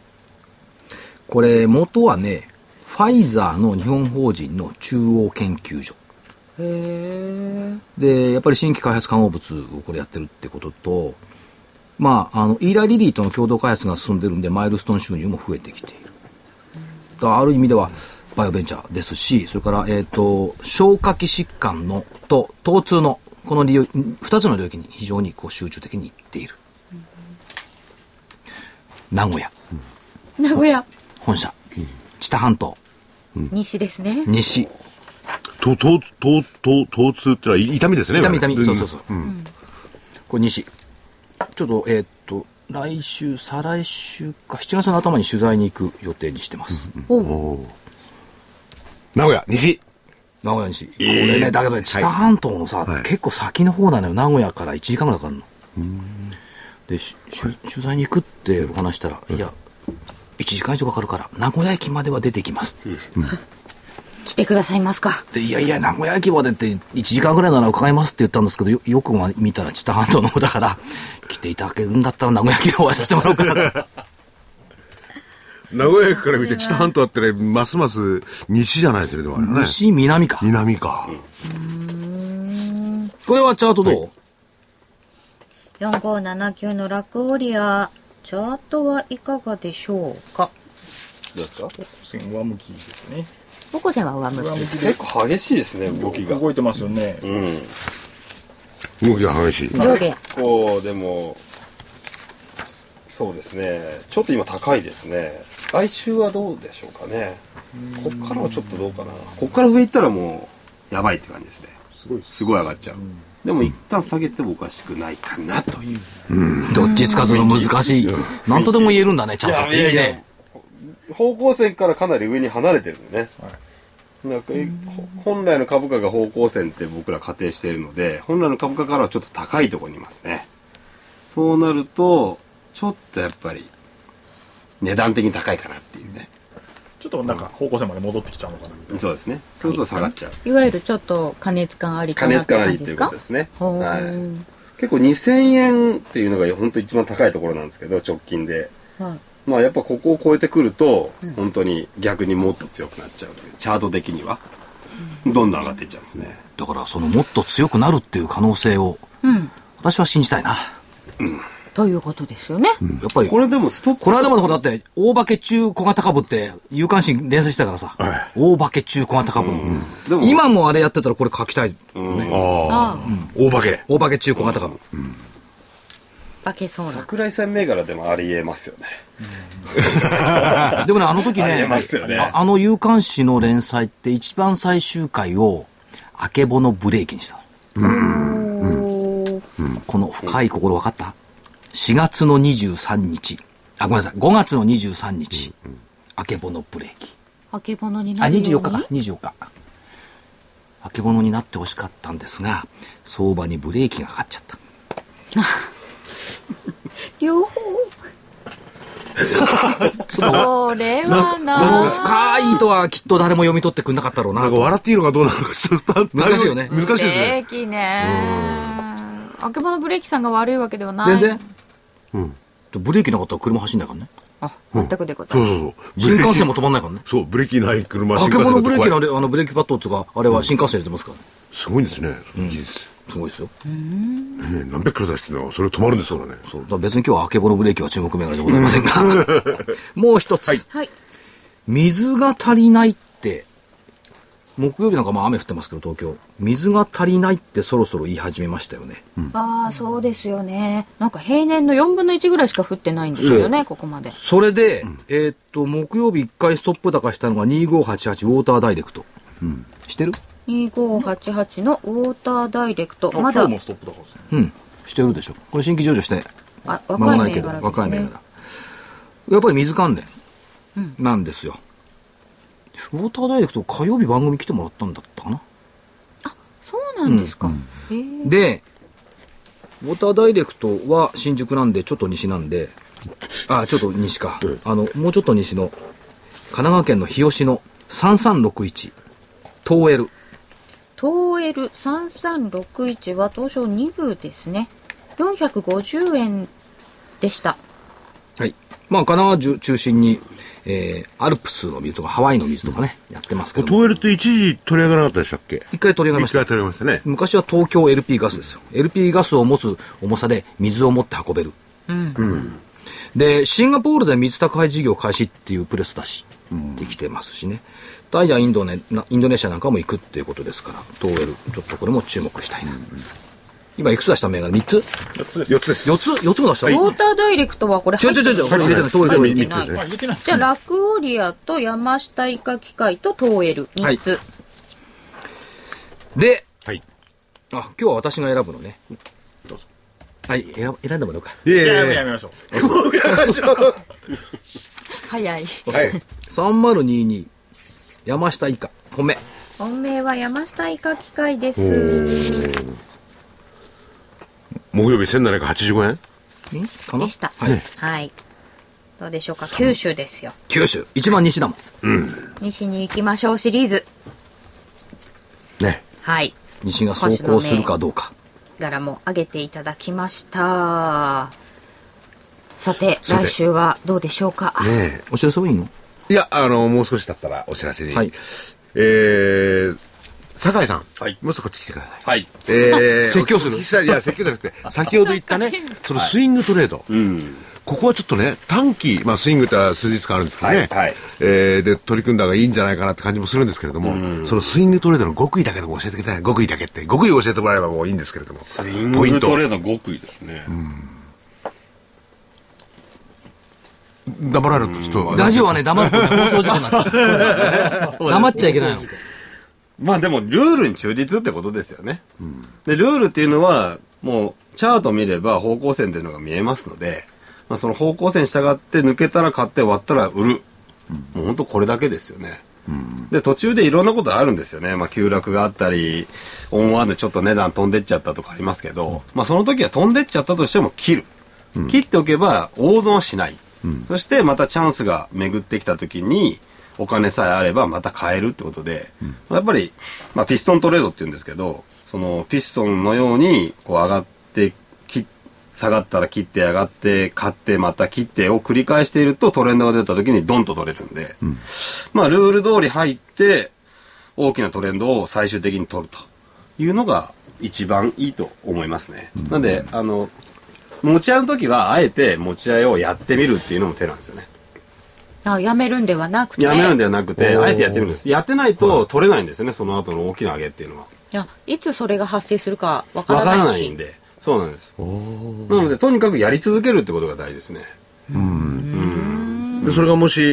Speaker 2: これ、元はね、ファイザーの日本法人の中央研究所。
Speaker 8: へー。
Speaker 2: で、やっぱり新規開発可能物をこれやってるってことと、まあ、あの、イーライリリーとの共同開発が進んでるんで、マイルストーン収入も増えてきている。だある意味では、バイオベンチャーですし、それから、えっ、と、消化器疾患のと、疼痛の、この理由、二つの領域に非常にこう集中的にいっている。名古屋、
Speaker 8: 名古屋。
Speaker 2: 本社、知多半島、
Speaker 8: 西ですね。
Speaker 2: 西、
Speaker 5: と、と、と、と、疼痛ってのは痛みですね。
Speaker 2: 痛み痛み、
Speaker 5: ん
Speaker 2: そうそうそう。これ西。ちょっと、えーっと、来週、再来週か、7月の頭に取材に行く予定にしてます。
Speaker 5: 名古屋、西。
Speaker 2: 名古屋西。こ
Speaker 5: えー
Speaker 2: れね、だけどね、知多半島のさ、
Speaker 5: はい
Speaker 2: 結構先の方なのよ。名古屋から1時間ぐらいかかるの。で、し取取材に行くってお話したら、いや、1時間以上かかるから、名古屋駅までは出てきます。
Speaker 8: 来てくださいますか？
Speaker 2: で、いやいや、名古屋駅までって1時間ぐらいなら伺いますって言ったんですけど、よよく見たら知多半島の方だから、来ていただけるんだったら名古屋駅でお会いさせてもらおうかな。<laughs>
Speaker 5: 名古屋駅から見て、知多半島あってね、ますます西じゃないですよね、でもね。
Speaker 2: 西、南か。
Speaker 5: 南か。
Speaker 2: これはチャートどう、
Speaker 8: 4579のラクオリア。チャートはいかがでしょうか？
Speaker 4: どうですか？
Speaker 3: 線上向きですね。
Speaker 8: ボコ線は上向き。
Speaker 4: 結構激しいですね動きが。
Speaker 3: 動いてますよね。
Speaker 4: うん。
Speaker 5: 動きが激しい。
Speaker 8: 上下。
Speaker 4: こうでもそうですね。ちょっと今高いですね。来週はどうでしょうかね。こっからはちょっとどうかな。こっから上行ったらもうやばいって感じですね。
Speaker 3: すごいです
Speaker 4: すごい上がっちゃう、でも一旦下げてもおかしくないかなという、
Speaker 2: どっちつかずの難しい。なんとでも言えるんだね、ちゃんと。
Speaker 4: いやいや。方向線からかなり上に離れてるんでね、なんか本来の株価が方向線って僕ら仮定しているので本来の株価からはちょっと高いところにいますね。そうなるとちょっとやっぱり値段的に高いかなっていうね
Speaker 3: ちょっとなんか方向線まで戻ってきちゃうのかな。
Speaker 4: そうですね。そうすると下がっちゃう。
Speaker 8: いわゆるちょっと加熱感ありか
Speaker 4: 加
Speaker 8: な
Speaker 4: 熱感ありっていうこと
Speaker 8: か
Speaker 4: ですね、はい、結構2000円っていうのが本当一番高いところなんですけど直近で。
Speaker 8: はい。
Speaker 4: まあやっぱここを超えてくると、本当に逆にもっと強くなっちゃうという。チャート的には。どんどん上がっていっちゃうんですね。
Speaker 2: だから、そのもっと強くなるっていう可能性を、
Speaker 8: うん。
Speaker 2: 私は信じたいな。
Speaker 8: ということですよね。
Speaker 2: やっぱり、
Speaker 4: これでもストップ。
Speaker 2: この間までほらだって、大化け中小型株って、有関心連載してたからさ、
Speaker 5: は
Speaker 2: 大化け中小型株の、
Speaker 4: でも。
Speaker 2: 今もあれやってたらこれ書きたい。
Speaker 5: ああ。大化け。
Speaker 2: 大化け中小型株。
Speaker 8: 化けそうな。
Speaker 4: 桜井さん銘柄でもありえますよね。
Speaker 2: でもね、あの時
Speaker 4: ありえ
Speaker 2: ね、
Speaker 4: ますよね。
Speaker 2: ああの有刊誌の連載って一番最終回を、あけぼのブレーキにしたの。この深い心分かった？4月の23日、あ、ごめんなさい、5月の23日、あけぼのブレーキ。
Speaker 1: あけぼのに
Speaker 2: あ、
Speaker 1: なるように
Speaker 2: ？24日か、24日。あけぼのになってほしかったんですが、相場にブレーキがかかっちゃった。<laughs>
Speaker 1: 両方。<laughs> それは
Speaker 2: この
Speaker 1: な
Speaker 2: 深い意図はきっと誰も読み取ってくんなかったろうな。
Speaker 5: なんか笑っていいのかどうなのかちょっと
Speaker 2: 難しいよね。
Speaker 5: 難しいです
Speaker 1: ブレ
Speaker 5: ね
Speaker 1: ーキね。あけぼのブレーキさんが悪いわけではない。
Speaker 2: 全然、ブレーキなかったら車走んないからね。
Speaker 1: あ全くでございます、
Speaker 5: そうそうそう
Speaker 2: 新幹線も止まんないからね。
Speaker 5: そうブレーキない車
Speaker 2: あけぼのブレーキのあ
Speaker 5: の
Speaker 2: れ、あのブレーキパッドっつうか、あれは新幹線入れてますからね。
Speaker 5: すごいんですね技術
Speaker 2: すごいですよ。
Speaker 5: ね何百キロ出してるのはそれ止まるんですからね
Speaker 2: そう。だから別に今日はあけぼのブレーキは注目銘柄じゃございませんが。<laughs> もう一つ。
Speaker 1: はい
Speaker 2: 水が足りないって、木曜日なんかまあ雨降ってますけど、東京。水が足りないってそろそろ言い始めましたよね。
Speaker 1: ああそうですよねなんか平年の4分の1ぐらいしか降ってないんですよねここまで
Speaker 2: それで、えーっと、木曜日1回ストップ高したのが2588ウォーターダイレクト。知ってる
Speaker 1: ？2588のウォーターダイレクトまだ
Speaker 3: あ今日もストップ高ですね
Speaker 2: うん。してるでしょ。これ新規上場して
Speaker 1: あ若
Speaker 2: ないいけど、
Speaker 1: 銘柄です
Speaker 2: 若い銘柄。
Speaker 1: ね
Speaker 2: やっぱり水関連なんですよ。ウォーターダイレクト火曜日番組来てもらったんだったかな？
Speaker 1: そうなんですか、へえ
Speaker 2: で、ウォーターダイレクトは新宿なんで、ちょっと西なんで、あ、ちょっと西か。あの、もうちょっと西の、神奈川県の日吉の3361、東エル。
Speaker 1: 東 L3361 は東証2部ですね450円でした
Speaker 2: はい。まあ、神奈川中中心に、えー、アルプスの水とかハワイの水とかね、やってますけども、
Speaker 5: トイレって一時取り上げなかったでしたっけ？
Speaker 2: 一回取り上げました
Speaker 5: 一回。取り上げましたね
Speaker 2: 昔は東京 LP ガスですよ。LP ガスを持つ重さで水を持って運べる。で、シンガポールで水宅配事業開始っていうプレス出しできてますしね。タイやインドネなインドネシアなんかも行くっていうことですから、東エル、ちょっとこれも注目したいな。今いくつ出した銘柄 ?3 つ
Speaker 3: ？4つです。
Speaker 5: 4つです
Speaker 2: ?4 つ ?4 つも出した、
Speaker 1: ウォーターダイレクトはこれ
Speaker 2: 違う違う違う、これ入れてない、東エル
Speaker 5: はい。
Speaker 2: 入れてない。
Speaker 5: 三つですね。
Speaker 3: あ入れてない。
Speaker 1: じゃあ
Speaker 3: ね
Speaker 1: ラクオリアと山下イカ機械と東エル3つ、
Speaker 2: で、
Speaker 5: はい。
Speaker 2: あ、今日は私が選ぶのね。
Speaker 3: どうぞ。
Speaker 2: はい、選選んでもらおうか。
Speaker 5: いえい
Speaker 3: いや。やめ
Speaker 5: え
Speaker 3: やめましょう。<laughs>
Speaker 1: 早い。
Speaker 5: はい。
Speaker 2: 3022、山下以下、米。
Speaker 1: 本命は山下イカ機械です
Speaker 5: 木曜日1785円？
Speaker 2: ん？かな？
Speaker 1: でした。
Speaker 2: はい。
Speaker 1: はい。どうでしょうか？九州ですよ。
Speaker 2: 九州。一番西だもん。
Speaker 1: 西に行きましょうシリーズ。
Speaker 5: ね。
Speaker 1: はい。
Speaker 2: 西が走行するかどうか。
Speaker 1: 柄も上げていただきました。さて
Speaker 5: さて。
Speaker 1: 来週はどうでしょうか？
Speaker 5: ね
Speaker 2: お知らせはいいの？
Speaker 5: えいやあのもう少し経ったらお知らせに。
Speaker 2: はい。
Speaker 5: えー酒井さん、
Speaker 4: はい
Speaker 5: もう少しこっち来てください。
Speaker 4: はい。
Speaker 5: えー <laughs>
Speaker 2: 説教する
Speaker 5: いいや、<laughs> 説教じゃなくて、先ほど言ったね、そのスイングトレード。
Speaker 4: うん。
Speaker 5: ここはちょっとね、短期、まあスイングっては数日間あるんですけどね、
Speaker 4: はいはい
Speaker 5: えーで、取り組んだ方がいいんじゃないかなって感じもするんですけれども、そのスイングトレードの極意だけでも教えてください。極意だけって。極意を教えてもらえばもういいんですけれども。
Speaker 4: スイングトレードの極意ですね。
Speaker 5: 黙られるとちょっと、
Speaker 2: ラジオはね、黙るとね、放送事故になっちゃう。<laughs> 黙っちゃいけないの。
Speaker 4: まあでも、ルールに忠実ってことですよね。で、ルールっていうのは、もう、チャート見れば方向線っていうのが見えますので、まあ、その方向線に従って抜けたら買って割ったら売る。もう本当これだけですよね。で、途中でいろんなことあるんですよね。まあ、急落があったり、思わぬちょっと値段飛んでっちゃったとかありますけど、まあ、その時は飛んでっちゃったとしても切る。切っておけば大損はしない。そしてまたチャンスが巡ってきた時に、お金さえあればまた買えるってことで、やっぱり、まあ、ピストントレードって言うんですけど、そのピストンのようにこう上がってき下がったら切って上がって買ってまた切ってを繰り返しているとトレンドが出た時にドンと取れるんで、まあルール通り入って大きなトレンドを最終的に取るというのが一番いいと思いますね。なんで、あの、持ち合いの時はあえて持ち合いをやってみるっていうのも手なんですよね。
Speaker 1: あやめるんではなくて
Speaker 4: やめるんではなくて、あえてやってみるんです。やってないと取れないんですよね、その後の大きな上げっていうのは。
Speaker 1: いやいつそれが発生するかわか
Speaker 4: ら
Speaker 1: らないし
Speaker 4: ないんで。そうなんです。なので、とにかくやり続けるってことが大事ですね。
Speaker 5: でそれがもし、え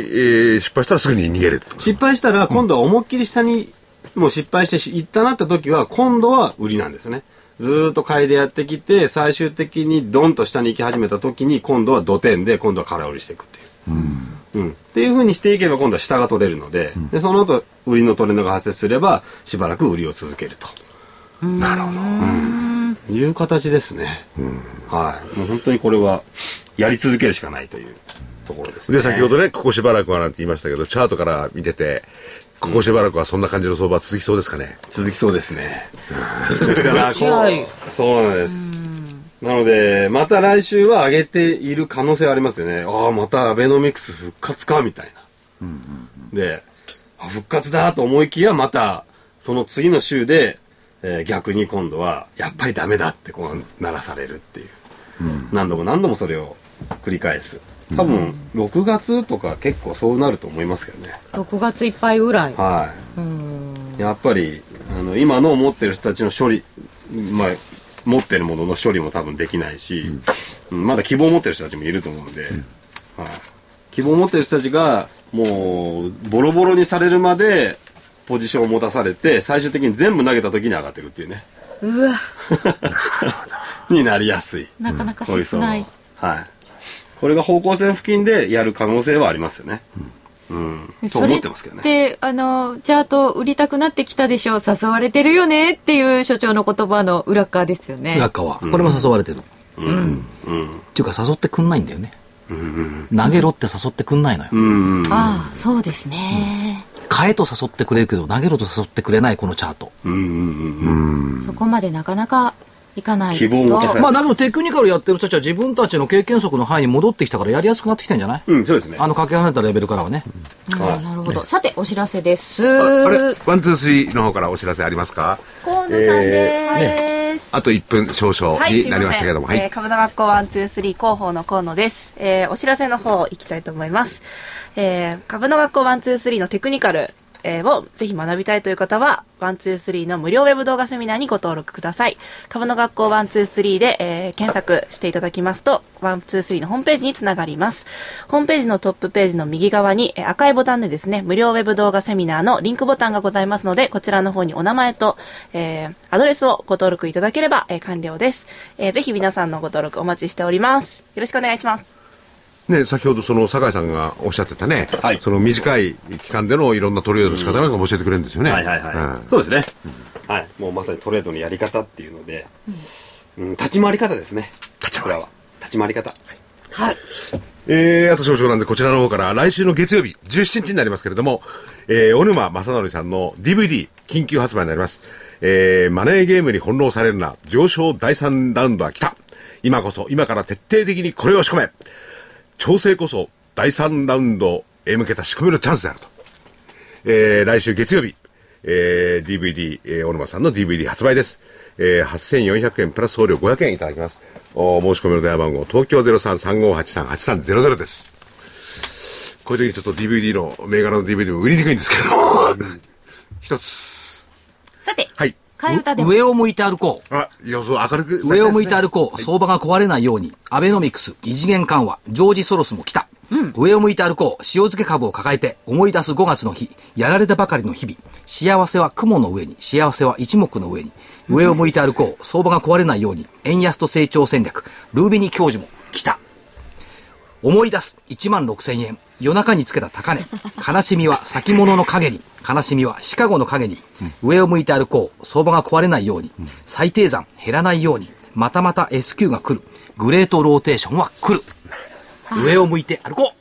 Speaker 5: ー失敗したらすぐに逃げると？
Speaker 4: 失敗したら、今度は思いっきり下に、もう失敗してし、いったなった時は、今度は売りなんですね。ずーっと買いでやってきて最終的にドンと下に行き始めた時に今度は土点で今度は空売りしていくっていう。うんっていうふうにしていけば今度は下が取れるので,、でその後売りのトレンドが発生すればしばらく売りを続けると。
Speaker 5: なるほど。
Speaker 4: いう形ですね、はい。もう本当にこれはやり続けるしかないというところですね。
Speaker 5: で、先ほどね、ここしばらくはなんて言いましたけど、チャートから見てて、ここしばらくはそんな感じの相場は続きそうですかね。
Speaker 4: 続きそうですね。ですからこう <laughs> そうなんですなのでまた来週は上げている可能性ありますよね。ああまたアベノミクス復活かみたいな、であ復活だと思いきやまたその次の週で、えー逆に今度はやっぱりダメだってこう鳴らされるっていう、何度も何度もそれを繰り返す。多分6月とか結構そうなると思いますけどね。
Speaker 8: 6月いっぱいぐらい。
Speaker 4: はい。やっぱりあの今の持ってる人たちの処理まあ持ってるものの処理も多分できないし、うん。まだ希望を持ってる人たちもいると思うんで、はい、希望を持ってる人たちがもうボロボロにされるまでポジションを持たされて最終的に全部投げた時に上がってくっていうね。
Speaker 8: うわ。<laughs>
Speaker 4: になりやすい。
Speaker 8: なかなか切ない。
Speaker 4: はい。これが方向線付近でやる可能性はありますよね。うん、と思ってますけどね。
Speaker 8: であのチャート売りたくなってきたでしょう。誘われてるよねっていう所長の言葉の裏側ですよね。
Speaker 2: 裏側。これも誘われてる。
Speaker 4: うん。
Speaker 2: っていうか誘ってくんないんだよね。投げろって誘ってくんないのよ。
Speaker 4: うんうん
Speaker 8: ああそうですね、
Speaker 2: 買えと誘ってくれるけど、投げろと誘ってくれないこのチャート。
Speaker 4: うんうんうん。
Speaker 8: そこまでなかなかいかないと。
Speaker 4: 希望を持たせる
Speaker 2: まあだけどテクニカルやってる人たちは自分たちの経験則の範囲に戻ってきたからやりやすくなってきてんじゃない？
Speaker 4: うんそうですね。
Speaker 2: あのかけ離れたレベルからはね。
Speaker 4: はい。
Speaker 8: なるほど。さてお知らせです。
Speaker 5: ああれ？ワン、ツー、スリーの方からお知らせありますか？
Speaker 8: 河野さんです、
Speaker 5: あと1分少々
Speaker 9: はい、
Speaker 5: になりましたけれども。はい。
Speaker 9: えー株の学校ワンツースリー広報の河野です。えーお知らせの方行きたいと思います。えー株の学校ワンツースリーのテクニカル、えーをぜひ学びたいという方は、ワンツースリーの無料ウェブ動画セミナーにご登録ください。株の学校ワンツースリーで、えー検索していただきますと、ワンツースリーのホームページにつながります。ホームページのトップページの右側に、えー赤いボタンでですね、無料ウェブ動画セミナーのリンクボタンがございますので、こちらの方にお名前と、えーアドレスをご登録いただければ、えー完了です。えーぜひ皆さんのご登録お待ちしております。よろしくお願いします。
Speaker 5: ね、先ほどその酒井さんがおっしゃってたね、
Speaker 4: はい。
Speaker 5: その短い期間でのいろんなトレードの仕方なんかも教えてくれるんですよね。
Speaker 4: はいはいはい、
Speaker 5: うん。
Speaker 4: そうですね、はい。もうまさにトレードのやり方っていうので、うん、立ち回り方ですね。立ち回り。は。立ち回り方。
Speaker 8: はい。
Speaker 5: えー、あと少々なんで、こちらの方から来週の月曜日、17日になりますけれども、えー、小沼正則さんの DVD、緊急発売になります。えー、マネーゲームに翻弄されるな、上昇第3ラウンドは来た。今こそ、今から徹底的にこれを仕込め。調整こそ、第3ラウンドへ向けた仕込みのチャンスであると。えー、来週月曜日、えー、DVD、えー、小沼さんの DVD 発売です。えー、8400円プラス送料500円いただきます。お申し込みの電話番号、東京0335838300です。こういう時にちょっと DVD の、銘柄の DVD も売りにくいんですけど、<laughs> 一つ。
Speaker 8: さて、
Speaker 5: はい。
Speaker 8: 替え歌でも
Speaker 2: 上を向いて歩こう。
Speaker 5: あ、予想明るく。
Speaker 2: 上を向いて歩こう。相場が壊れないように。アベノミクス、異次元緩和、ジョージ・ソロスも来た。上を向いて歩こう。塩漬け株を抱えて、思い出す5月の日。やられたばかりの日々。幸せは雲の上に。幸せは一目の上に。上を向いて歩こう。相場が壊れないように。円安と成長戦略。ルービニ教授も来た。思い出す。1万6千円。夜中につけた高値。悲しみは先物の影に。悲しみはシカゴの影に。上を向いて歩こう。相場が壊れないように。最低算減らないように。またまた S q が来る。グレートローテーションは来る。上を向いて歩こう